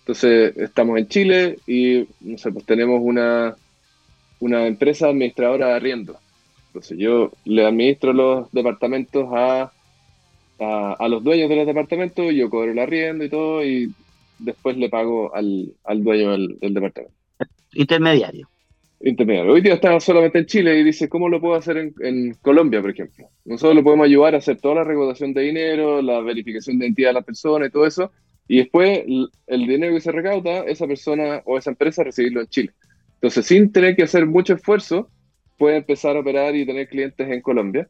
Entonces, estamos en Chile y pues tenemos una, una empresa administradora de arriendo. Entonces, yo le administro los departamentos a, a, los dueños de los departamentos, yo cobro el arriendo y todo, y después le pago al, al dueño del departamento. Intermediario intermediario. Hoy día está solamente en Chile y dice, ¿cómo lo puedo hacer en, Colombia, por ejemplo? Nosotros lo podemos ayudar a hacer toda la recaudación de dinero, la verificación de identidad de la persona y todo eso, y después el dinero que se recauda, esa persona o esa empresa recibirlo en Chile. Entonces, sin tener que hacer mucho esfuerzo, puede empezar a operar y tener clientes en Colombia,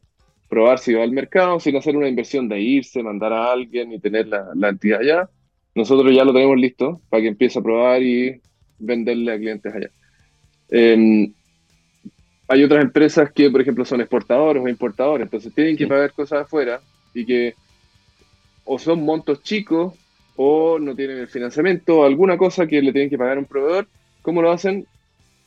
probar si va al mercado, sin hacer una inversión de irse, mandar a alguien y tener la, la entidad allá. Nosotros ya lo tenemos listo para que empiece a probar y venderle a clientes allá. Em, hay otras empresas que, por ejemplo, son exportadores o importadores, entonces tienen que pagar cosas afuera y que o son montos chicos o no tienen el financiamiento o alguna cosa que le tienen que pagar a un proveedor. ¿Cómo lo hacen?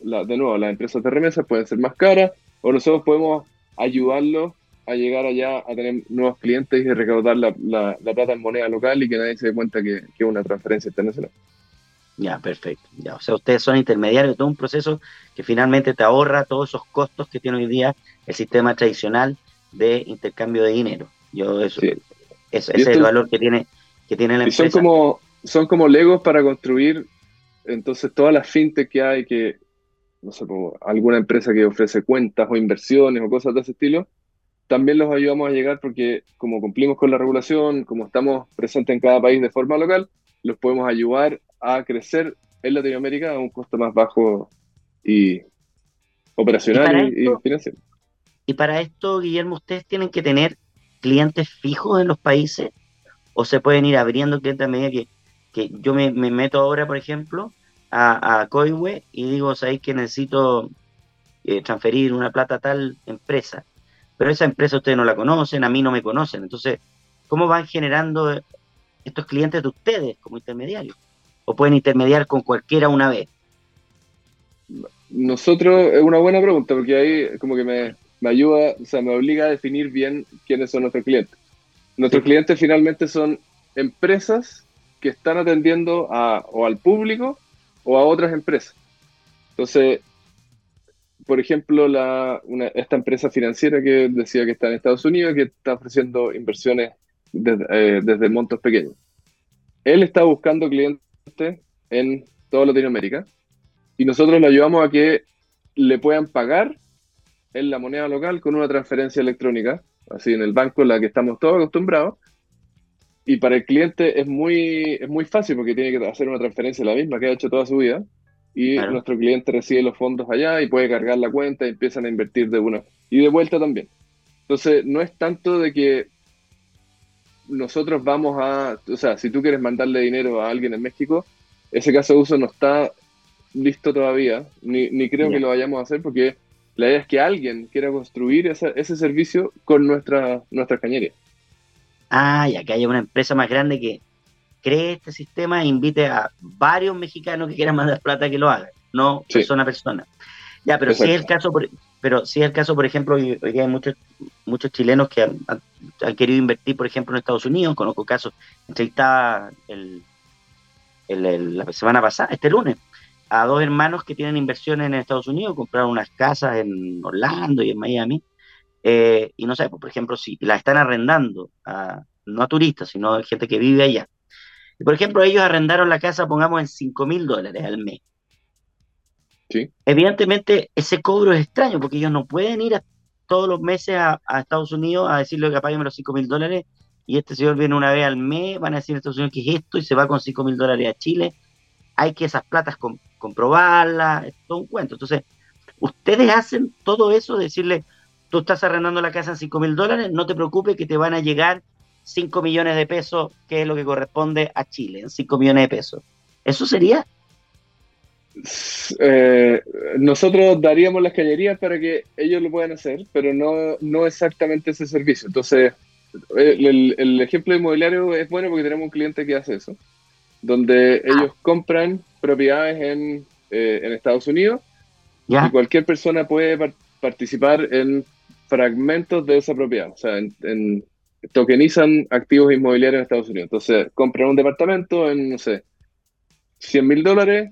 de nuevo, las empresas de remesas pueden ser más caras o nosotros podemos ayudarlos a llegar allá a tener nuevos clientes y recaudar la, plata en moneda local y que nadie se dé cuenta que es una transferencia internacional. Ya, perfecto. Ya, o sea, ustedes son intermediarios de todo un proceso que finalmente te ahorra todos esos costos que tiene hoy día el sistema tradicional de intercambio de dinero. Yo eso, ese es el valor que tiene que tiene la empresa. Son como son como legos para construir entonces todas las fintech que hay que no sé, alguna empresa que ofrece cuentas o inversiones o cosas de ese estilo, también los ayudamos a llegar porque como cumplimos con la regulación, como estamos presentes en cada país de forma local, los podemos ayudar a crecer en Latinoamérica a un costo más bajo y operacional y, financiero. Y para esto, Guillermo, ¿ustedes tienen que tener clientes fijos en los países o se pueden ir abriendo clientes a medida que, que yo me, meto ahora, por ejemplo, a, a Coiwe y digo, sabéis que necesito eh, transferir una plata a tal empresa, pero esa empresa ustedes no la conocen, a mí no me conocen, entonces, ¿cómo van generando estos clientes de ustedes como intermediarios? O pueden intermediar con cualquiera una vez? Nosotros, es una buena pregunta, porque ahí como que me, ayuda, o sea, me obliga a definir bien quiénes son nuestros clientes. Nuestros clientes finalmente son empresas que están atendiendo a, o al público o a otras empresas. Entonces, por ejemplo, la, esta empresa financiera que decía que está en Estados Unidos, que está ofreciendo inversiones desde, eh, desde montos pequeños. Él está buscando clientes en toda Latinoamérica y nosotros le ayudamos a que le puedan pagar en la moneda local con una transferencia electrónica, así en el banco en la que estamos todos acostumbrados. Y para el cliente es muy, es muy fácil porque tiene que hacer una transferencia la misma que ha hecho toda su vida. Y nuestro cliente recibe los fondos allá y puede cargar la cuenta y empiezan a invertir de una. Y de vuelta también. Entonces, no es tanto de que nosotros vamos a, o sea, si tú quieres mandarle dinero a alguien en México, ese caso de uso no está listo todavía, ni, ni creo que lo vayamos a hacer porque la idea es que alguien quiera construir ese servicio con nuestra, nuestra cañería. Ah, y que haya una empresa más grande que cree este sistema e invite a varios mexicanos que quieran mandar plata que lo hagan, no persona a persona. Ya, pero si es el caso, por, pero si es el caso, por ejemplo, hay muchos, muchos chilenos que han, querido invertir, por ejemplo, en Estados Unidos, conozco casos, entrevistaba el, el, la semana pasada, este lunes, a dos hermanos que tienen inversiones en Estados Unidos, compraron unas casas en Orlando y en Miami, eh, y no sé, pues, por ejemplo, si las están arrendando, a, no a turistas, sino a gente que vive allá. Y por ejemplo, ellos arrendaron la casa, pongamos, en 5 mil dólares al mes. Evidentemente, ese cobro es extraño porque ellos no pueden ir todos los meses a, Estados Unidos a decirle que apáguenme los 5 mil dólares y este señor viene una vez al mes, van a decir a Estados Unidos que es esto y se va con 5 mil dólares a Chile. Hay que esas platas comprobarlas, es todo un cuento. Entonces, ustedes hacen todo eso, decirle, tú estás arrendando la casa en 5 mil dólares, no te preocupes que te van a llegar 5 millones de pesos, que es lo que corresponde a Chile, en 5 millones de pesos. ¿Eso sería? Eh, nosotros daríamos las cañerías para que ellos lo puedan hacer, pero no, no exactamente ese servicio. Entonces, el, ejemplo inmobiliario es bueno porque tenemos un cliente que hace eso, donde ah. ellos compran propiedades en, eh, Estados Unidos y cualquier persona puede participar en fragmentos de esa propiedad, o sea, en, tokenizan activos inmobiliarios en Estados Unidos. Entonces, compran un departamento en, no sé, 100 mil dólares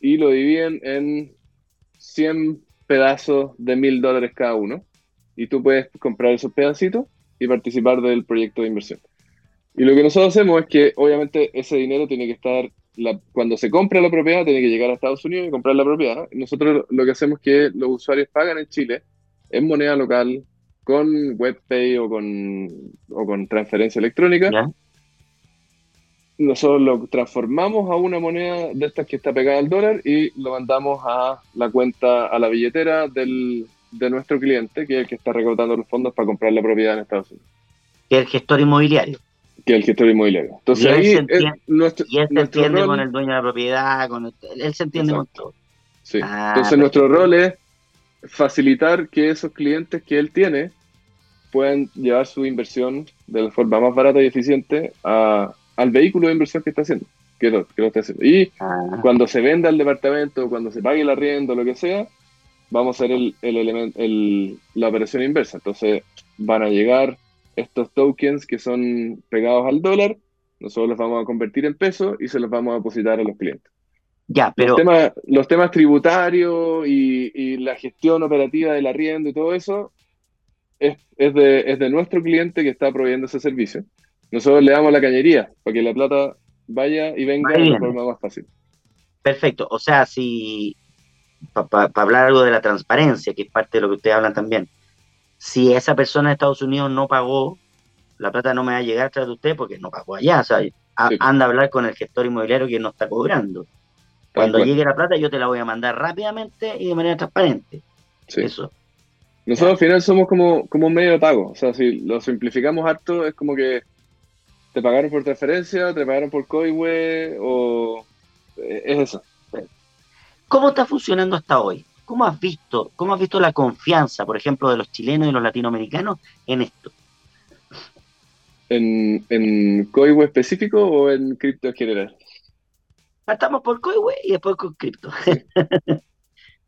y lo dividen en 100 pedazos de mil dólares cada uno. Y tú puedes comprar esos pedacitos y participar del proyecto de inversión. Y lo que nosotros hacemos es que obviamente ese dinero tiene que estar, cuando se compra la propiedad, tiene que llegar a Estados Unidos y comprar la propiedad. Nosotros lo que hacemos es que los usuarios pagan en Chile en moneda local con WebPay o con, o con transferencia electrónica. Nosotros lo transformamos a una moneda de estas que está pegada al dólar y lo mandamos a la cuenta, a la billetera del, de nuestro cliente, que es el que está recaudando los fondos para comprar la propiedad en Estados Unidos. Que es el gestor inmobiliario. Que es el gestor inmobiliario. Entonces ahí se entiende, nuestro, y él se entiende con el dueño de la propiedad, con él se entiende con todo. Sí. Ah, Entonces nuestro rol es facilitar que esos clientes que él tiene puedan llevar su inversión de la forma más barata y eficiente al vehículo de inversión que está haciendo. Que lo, que lo está haciendo. Y ah. cuando se venda el departamento, cuando se pague el arriendo, lo que sea, vamos a hacer el, el, la operación inversa. Entonces van a llegar estos tokens que son pegados al dólar, nosotros los vamos a convertir en pesos y se los vamos a depositar a los clientes. Ya, pero... Los temas, los temas tributarios y, la gestión operativa del arriendo y todo eso es, es, de, es de nuestro cliente que está proveyendo ese servicio. Nosotros le damos la cañería para que la plata vaya y venga de forma más fácil. Perfecto. O sea, si para hablar algo de la transparencia, que es parte de lo que ustedes hablan también, si esa persona de Estados Unidos no pagó, la plata no me va a llegar tras de usted porque no pagó allá. O sea, anda a hablar con el gestor inmobiliario que no está cobrando. Cuando llegue la plata, yo te la voy a mandar rápidamente y de manera transparente. Eso. Nosotros al final somos como, como un medio de pago. O sea, si lo simplificamos harto, es como que te pagaron por transferencia, te pagaron por COIWE o eh, es eso. ¿Cómo está funcionando hasta hoy? ¿Cómo has visto, cómo has visto la confianza, por ejemplo, de los chilenos y los latinoamericanos en esto? ¿En, en específico o en cripto en general? Partamos por COIWE y después con cripto.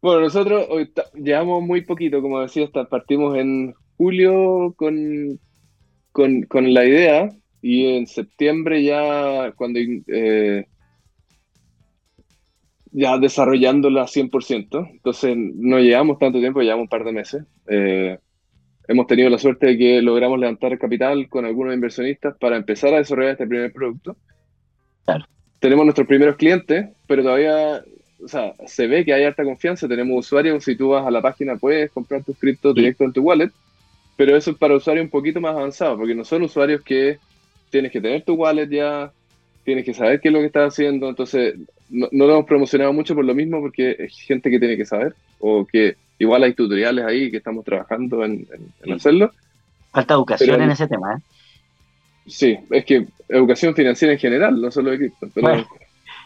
bueno, nosotros hoy llevamos muy poquito, como decía, hasta partimos en julio con, con, con la idea y en septiembre ya cuando eh, ya desarrollándola 100%. Entonces no llevamos tanto tiempo, llevamos un par de meses. Eh, hemos tenido la suerte de que logramos levantar capital con algunos inversionistas para empezar a desarrollar este primer producto. Tenemos nuestros primeros clientes, pero todavía, o sea, se ve que hay alta confianza. Tenemos usuarios, si tú vas a la página puedes comprar tus criptos directo en tu wallet, pero eso es para usuarios un poquito más avanzados, porque no son usuarios que tienes que tener tu wallet ya, tienes que saber qué es lo que estás haciendo, entonces no, lo hemos promocionado mucho por lo mismo, porque es gente que tiene que saber, o que igual hay tutoriales ahí que estamos trabajando en, hacerlo. Falta educación en ese tema, ¿eh? Sí, es que educación financiera en general, no solo de cripto.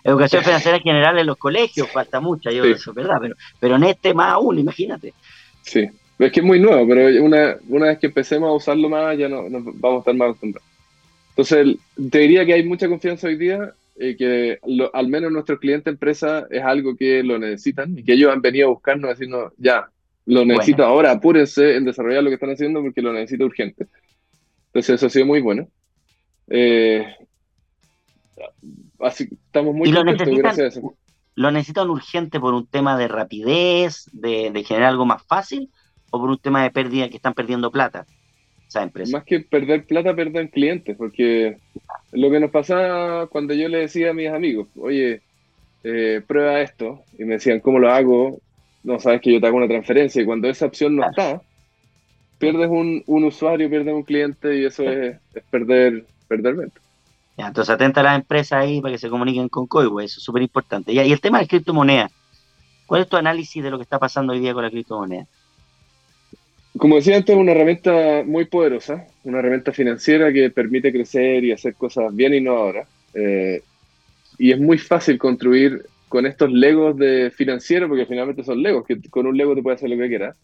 educación financiera en general en los colegios falta mucha, yo eso, ¿verdad? Pero, pero en este más aún, imagínate. Sí, es que es muy nuevo, pero una, una vez que empecemos a usarlo más, ya no, vamos a estar más acostumbrados. Entonces, te diría que hay mucha confianza hoy día eh, que al menos nuestros clientes empresa es algo que lo necesitan y que ellos han venido a buscarnos diciendo, ya, lo necesito ahora, apúrense en desarrollar lo que están haciendo porque lo necesito urgente. Entonces eso ha sido muy bueno. Eh, así estamos muy contentos gracias a eso. ¿Lo necesitan urgente por un tema de rapidez, de, de generar algo más fácil, o por un tema de pérdida que están perdiendo plata? Más que perder plata, perder clientes, porque lo que nos pasaba cuando yo le decía a mis amigos, oye, eh, prueba esto, y me decían, ¿cómo lo hago? No sabes que yo te hago una transferencia, y cuando esa opción no está, pierdes un, usuario, pierdes un cliente, y eso es, perder, perder venta. entonces atenta a las empresas ahí para que se comuniquen con Coibo, eso es súper importante. Y el tema de criptomonedas, ¿cuál es tu análisis de lo que está pasando hoy día con la criptomoneda? Como decía antes, es una herramienta muy poderosa, una herramienta financiera que permite crecer y hacer cosas bien innovadoras. Eh, y es muy fácil construir con estos legos de financiero, porque finalmente son legos, que con un lego te puedes hacer lo que quieras.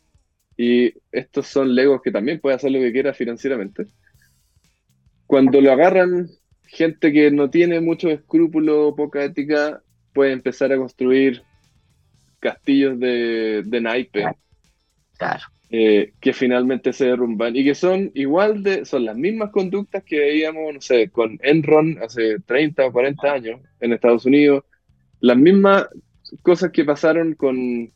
Y estos son legos que también puedes hacer lo que quieras financieramente. cuando lo agarran gente que no tiene mucho escrúpulo, poca ética, puede empezar a construir castillos de, de naipe. Claro. Eh, que finalmente se derrumban y que son igual de, son las mismas conductas que veíamos, no sé, con Enron hace 30 o 40 años en Estados Unidos, las mismas cosas que pasaron con,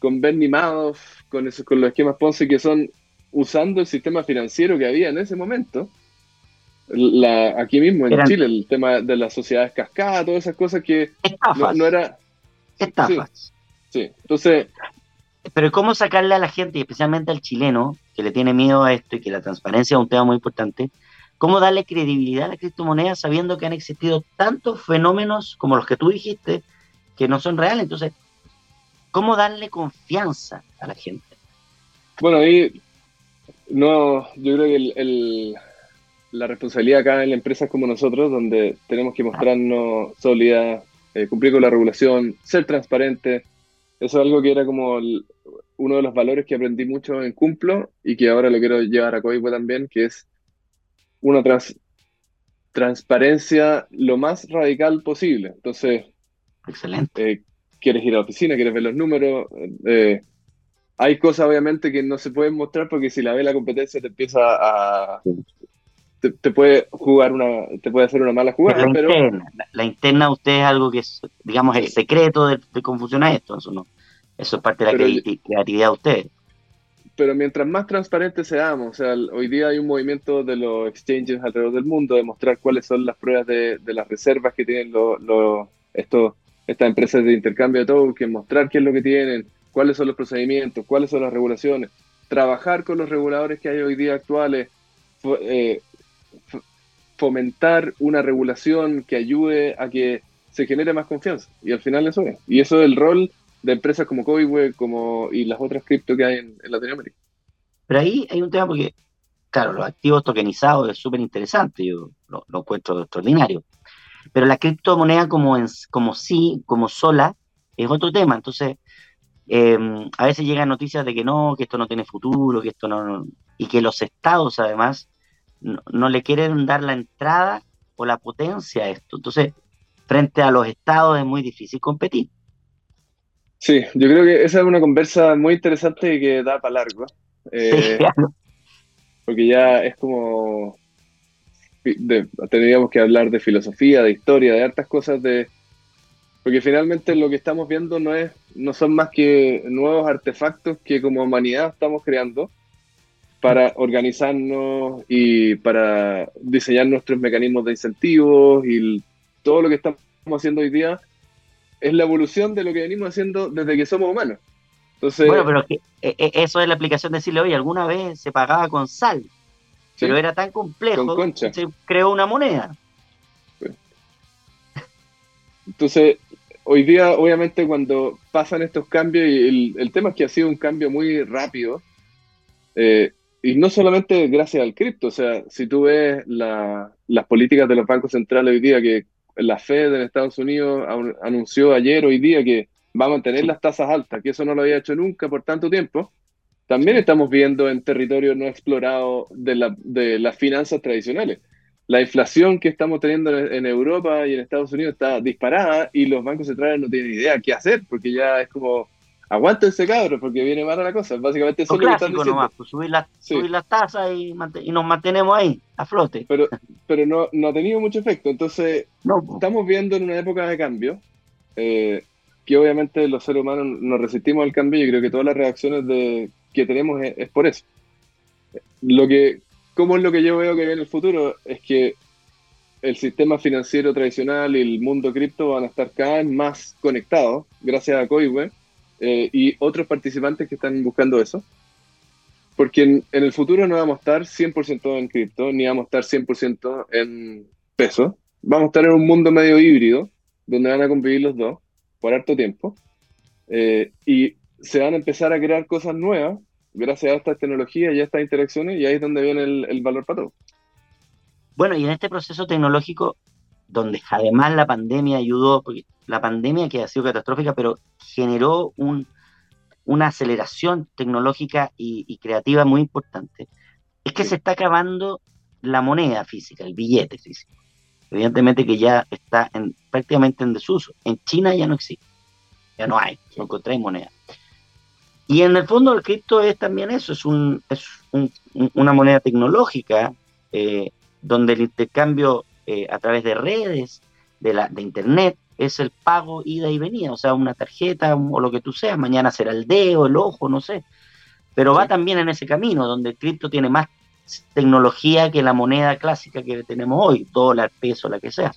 con Bernie Madoff, con, esos, con los esquemas Ponce, que son usando el sistema financiero que había en ese momento. La, aquí mismo en Chile, el tema de las sociedades cascadas, todas esas cosas que no, era... Estafas. sí, entonces pero ¿cómo sacarle a la gente, y especialmente al chileno, que le tiene miedo a esto y que la transparencia es un tema muy importante, cómo darle credibilidad a la criptomoneda sabiendo que han existido tantos fenómenos como los que tú dijiste que no son reales? Entonces, ¿cómo darle confianza a la gente? Bueno, ahí no, yo creo que la responsabilidad acá en la empresa como nosotros, donde tenemos que mostrarnos sólida, eh, cumplir con la regulación, ser transparente, eso es algo que era como uno de los valores que aprendí mucho en Cumplo y que ahora lo quiero llevar a Coipo también, que es una transparencia lo más radical posible. Entonces, excelente. Eh, quieres ir a la oficina, quieres ver los números. Eh, hay cosas obviamente que no se pueden mostrar porque si la ve la competencia te empieza a, te, puede jugar una, te puede hacer una mala jugada. La, pero, interna, la, interna usted es algo que es, digamos, el secreto de, cómo funciona esto, eso no, eso es parte de la creatividad de usted. Pero mientras más transparentes seamos, o sea, hoy día hay un movimiento de los exchanges alrededor del mundo de mostrar cuáles son las pruebas de, las reservas que tienen los, estos, estas empresas de intercambio de tokens, mostrar qué es lo que tienen, cuáles son los procedimientos, cuáles son las regulaciones, trabajar con los reguladores que hay hoy día actuales, eh, fomentar una regulación que ayude a que se genere más confianza. Y al final eso es. Y eso es el rol de empresas como Coinweb como, y las otras cripto que hay en, Latinoamérica. Pero ahí hay un tema porque, claro, los activos tokenizados es súper interesante, yo lo, encuentro extraordinario. Pero la criptomoneda como, en, como sí, como sola, es otro tema. Entonces, em, a veces llegan noticias de que no, que esto no tiene futuro, que esto no y que los estados además no, le quieren dar la entrada o la potencia a esto. Entonces, frente a los estados es muy difícil competir. Sí, yo creo que esa es una conversa muy interesante y que da para largo. Eh, porque ya es como. tendríamos que hablar de filosofía, de historia, de hartas cosas de. Porque finalmente lo que estamos viendo no es, no son más que nuevos artefactos que como humanidad estamos creando para organizarnos y para diseñar nuestros mecanismos de incentivos y todo lo que estamos haciendo hoy día es la evolución de lo que venimos haciendo desde que somos humanos. Entonces, bueno, pero que, e, e, eso es la aplicación de decirle, oye, alguna vez se pagaba con sal, pero era tan complejo que se creó una moneda. Entonces, hoy día, obviamente, cuando pasan estos cambios, y el, tema es que ha sido un cambio muy rápido, eh, y no solamente gracias al cripto, o sea, si tú ves las políticas de los bancos centrales hoy día, que la Fed en Estados Unidos anunció ayer, hoy día, que va a mantener las tasas altas, que eso no lo había hecho nunca por tanto tiempo, también estamos viendo en territorio no explorado de, la, de las finanzas tradicionales. La inflación que estamos teniendo en, Europa y en Estados Unidos está disparada y los bancos centrales no tienen idea qué hacer, porque ya es como aguántense cabros porque viene mala la cosa. Básicamente eso es lo que están diciendo. pues, subir, las tasas y, nos mantenemos ahí, a flote. Pero, pero no, no ha tenido mucho efecto. Entonces, estamos viendo en una época de cambio eh, que obviamente los seres humanos nos resistimos al cambio y creo que todas las reacciones de, que tenemos es, por eso. Lo que, ¿Cómo es lo que yo veo que viene en el futuro? Es que el sistema financiero tradicional y el mundo cripto van a estar cada vez más conectados gracias a Coinweb eh, y otros participantes que están buscando eso. Porque en, el futuro no vamos a estar 100% en cripto, ni vamos a estar 100% en peso. Vamos a estar en un mundo medio híbrido, donde van a convivir los dos por harto tiempo. Eh, y se van a empezar a crear cosas nuevas gracias a estas tecnologías y a estas interacciones, y ahí es donde viene el, el valor para todo. Bueno, y en este proceso tecnológico, donde además la pandemia ayudó, porque la pandemia que ha sido catastrófica, pero generó un, una aceleración tecnológica y, creativa muy importante, es que se está acabando la moneda física, el billete físico. Evidentemente que ya está en, prácticamente en desuso. En China ya no existe, ya no hay, no encontráis moneda. Y en el fondo el cripto es también eso, es, un, es una moneda tecnológica eh, donde el intercambio eh, a través de redes, de, la, de Internet, es el pago ida y venida, o sea, una tarjeta o lo que tú seas, mañana será el dedo, el ojo, no sé. Pero va también en ese camino, donde el cripto tiene más tecnología que la moneda clásica que tenemos hoy, dólar, peso, la que sea.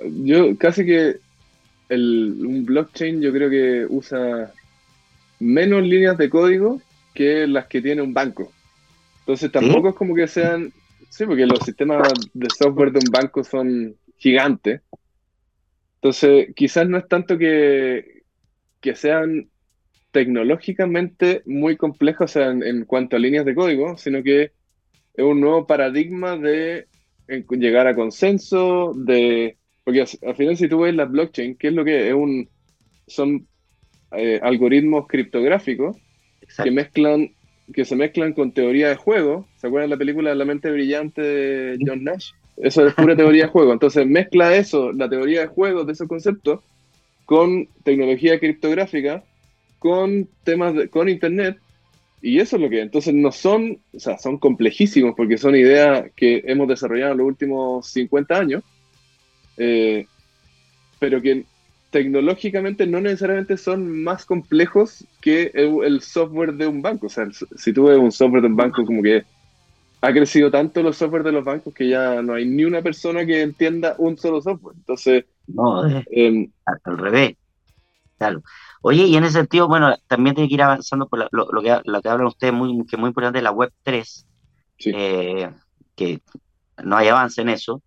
Yo casi que el, un blockchain yo creo que usa menos líneas de código que las que tiene un banco. Entonces tampoco es como que sean, sí, porque los sistemas de software de un banco son gigantes. Entonces quizás no es tanto que, que sean tecnológicamente muy complejos en, cuanto a líneas de código, sino que es un nuevo paradigma de llegar a consenso, de porque al final si tú ves la blockchain, ¿qué es lo que es? un son eh, algoritmos criptográficos que mezclan que se mezclan con teoría de juego. ¿Se acuerdan de la película La mente brillante de John Nash? Eso es pura teoría de juego. Entonces mezcla eso, la teoría de juego de esos conceptos, con tecnología criptográfica con temas, con Internet, y eso es lo que, entonces no son, o sea, son complejísimos porque son ideas que hemos desarrollado en los últimos 50 años, eh, pero que tecnológicamente no necesariamente son más complejos que el, software de un banco. O sea, si tú ves un software de un banco, como que ha crecido tanto los software de los bancos que ya no hay ni una persona que entienda un solo software. Entonces, no, eh, em, al revés. Claro. Oye, y en ese sentido, bueno, también tiene que ir avanzando por lo, que, lo que hablan ustedes, muy, que es muy importante, la Web 3, eh, que no hay avance en eso.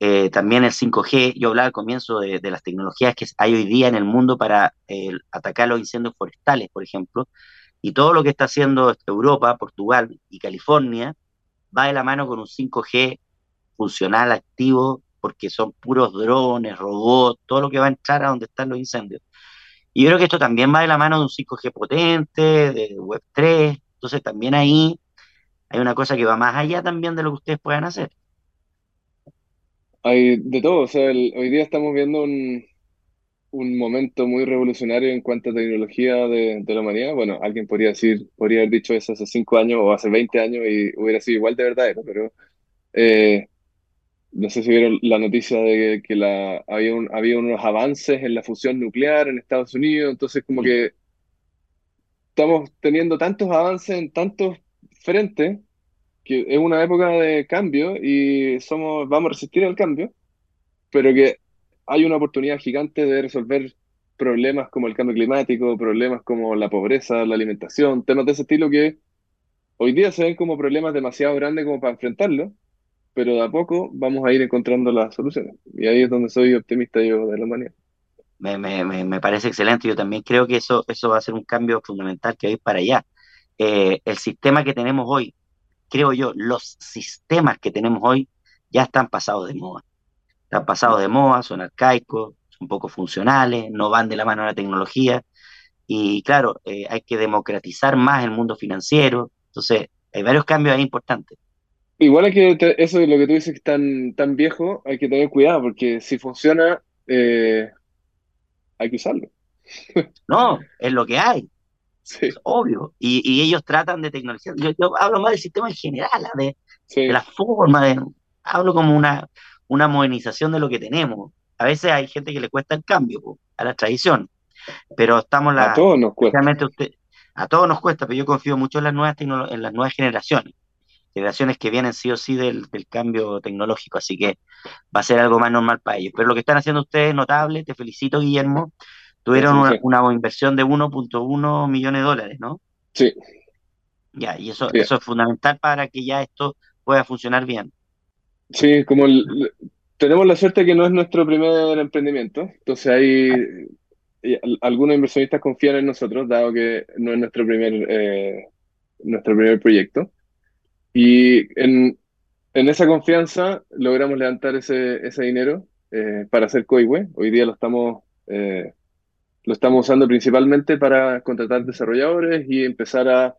Eh, también el 5G, yo hablaba al comienzo de, las tecnologías que hay hoy día en el mundo para eh, atacar los incendios forestales, por ejemplo, y todo lo que está haciendo Europa, Portugal y California va de la mano con un 5G funcional, activo, porque son puros drones, robots, todo lo que va a entrar a donde están los incendios. Y yo creo que esto también va de la mano de un 5G potente, de Web3, entonces también ahí hay una cosa que va más allá también de lo que ustedes puedan hacer. Hay de todo, o sea, hoy día estamos viendo un, momento muy revolucionario en cuanto a tecnología de, la humanidad. Bueno, alguien podría decir, podría haber dicho eso hace 5 años o hace 20 años y hubiera sido igual de verdadero, pero eh, no sé si vieron la noticia de que la, había, un, había unos avances en la fusión nuclear en Estados Unidos, entonces como que estamos teniendo tantos avances en tantos frentes que es una época de cambio y somos, vamos a resistir al cambio, pero que hay una oportunidad gigante de resolver problemas como el cambio climático, problemas como la pobreza, la alimentación, temas de ese estilo que hoy día se ven como problemas demasiado grandes como para enfrentarlos pero de a poco vamos a ir encontrando las soluciones. Y ahí es donde soy optimista yo de la humanidad. Me, me, me, parece excelente. Yo también creo que eso, eso va a ser un cambio fundamental que ir para allá. Eh, el sistema que tenemos hoy, creo yo, los sistemas que tenemos hoy ya están pasados de moda. Están pasados de moda, son arcaicos, son poco funcionales, no van de la mano de la tecnología. Y claro, eh, hay que democratizar más el mundo financiero. Entonces, hay varios cambios ahí importantes. Igual hay que, eso es lo que tú dices que es tan, tan viejo, hay que tener cuidado, porque si funciona, eh, hay que usarlo. No, es lo que hay. Es obvio. Y, ellos tratan de tecnología. Yo, hablo más del sistema en general, ¿ah? de, la forma, de, hablo como una, una modernización de lo que tenemos. A veces hay gente que le cuesta el cambio a la tradición, pero estamos la, a todos nos cuesta. a todos nos cuesta, pero yo confío mucho en las nuevas en las nuevas generaciones generaciones que vienen sí o sí del, cambio tecnológico, así que va a ser algo más normal para ellos. Pero lo que están haciendo ustedes es notable, te felicito Guillermo, tuvieron una, inversión de 1.1 millones de dólares, ¿no? Sí. Ya, y eso, eso es fundamental para que ya esto pueda funcionar bien. Sí, como tenemos la suerte que no es nuestro primer emprendimiento, entonces hay algunos inversionistas confían en nosotros, dado que no es nuestro primer, eh, nuestro primer proyecto. Y en, en esa confianza logramos levantar ese, ese dinero eh, para hacer Coihue. Hoy día lo estamos, eh, lo estamos usando principalmente para contratar desarrolladores y empezar a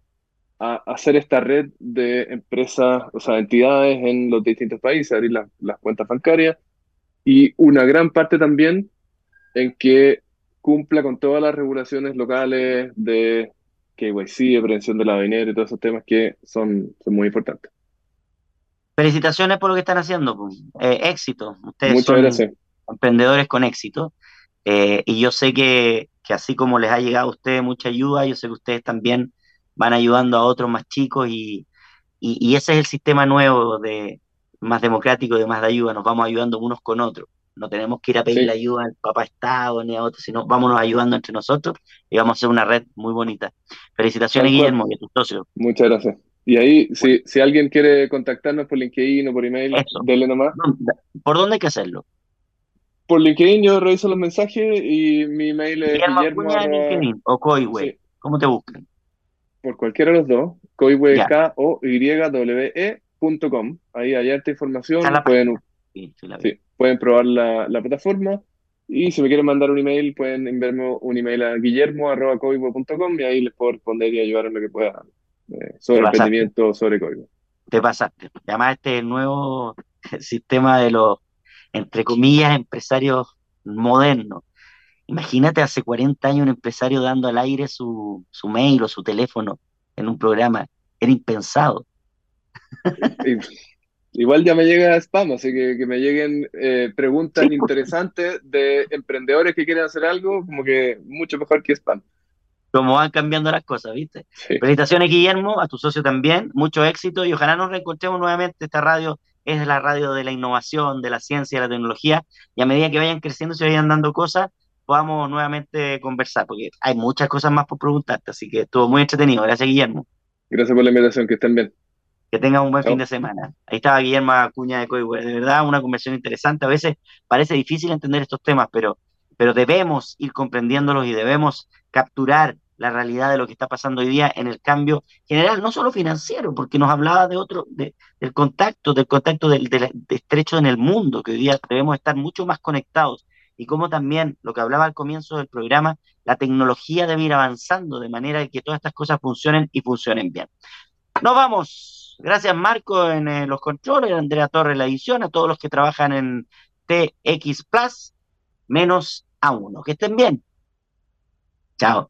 a hacer esta red de empresas, o sea, entidades en los distintos países, abrir las cuentas bancarias y una gran parte también en que cumpla con todas las regulaciones locales de KYC, de prevención de la dinero y todos esos temas que son, son muy importantes. Felicitaciones por lo que están haciendo. Pues. Eh, éxito. Ustedes son emprendedores con éxito. Eh, y yo sé que, que, así como les ha llegado a ustedes mucha ayuda, yo sé que ustedes también van ayudando a otros más chicos y, y, ese es el sistema nuevo de más democrático de más de ayuda. Nos vamos ayudando unos con otros. No tenemos que ir a pedir ayuda al papá Estado ni a otros, sino vámonos ayudando entre nosotros y vamos a hacer una red muy bonita. Felicitaciones, Guillermo, y a tus socios. Muchas gracias. Y ahí, si, si alguien quiere contactarnos por LinkedIn o por email, denle nomás. ¿Por dónde hay que hacerlo? Por LinkedIn yo reviso los mensajes y mi email es Guillermo, LinkedIn o Coiway. ¿Cómo te buscan? Por cualquiera de los dos. Coiway, K o Y W E.com. Ahí hay harta información. Pueden, sí, pueden probar la, la, plataforma. Y si me quieren mandar un email, pueden enviarme un email a guillermo.coiway.com y ahí les puedo responder y ayudar en lo que pueda eh, sobre emprendimiento, sobre código. Te pasaste. Además, este es el nuevo sistema de los entre comillas, empresarios modernos. Imagínate hace 40 años un empresario dando al aire su, su mail o su teléfono en un programa. Era impensado. Igual ya me llega spam, así que que me lleguen eh, preguntas interesantes de emprendedores que quieren hacer algo, como que mucho mejor que spam. Como van cambiando las cosas, ¿viste? Felicitaciones, Guillermo, a tu socio también, mucho éxito y ojalá nos reencontremos nuevamente esta radio es la radio de la innovación, de la ciencia, de la tecnología, y a medida que vayan creciendo, se vayan dando cosas, podamos nuevamente conversar, porque hay muchas cosas más por preguntarte, así que estuvo muy entretenido. Gracias, Guillermo. Gracias por la invitación, que estén bien. Que tengan un buen fin de semana. Ahí estaba Guillermo Acuña de Coiware. De verdad, una conversación interesante. A veces parece difícil entender estos temas, pero, pero debemos ir comprendiéndolos y debemos capturar la realidad de lo que está pasando hoy día en el cambio general, no solo financiero, porque nos hablaba de otro, de, del contacto, del contacto del, estrecho en el mundo, que hoy día debemos estar mucho más conectados, y como también, lo que hablaba al comienzo del programa, la tecnología debe ir avanzando de manera que todas estas cosas funcionen y funcionen bien. Nos vamos. Gracias Marco en eh, los controles, Andrea Torres la edición, a todos los que trabajan en TX Plus, menos a uno. Que estén bien. Chao.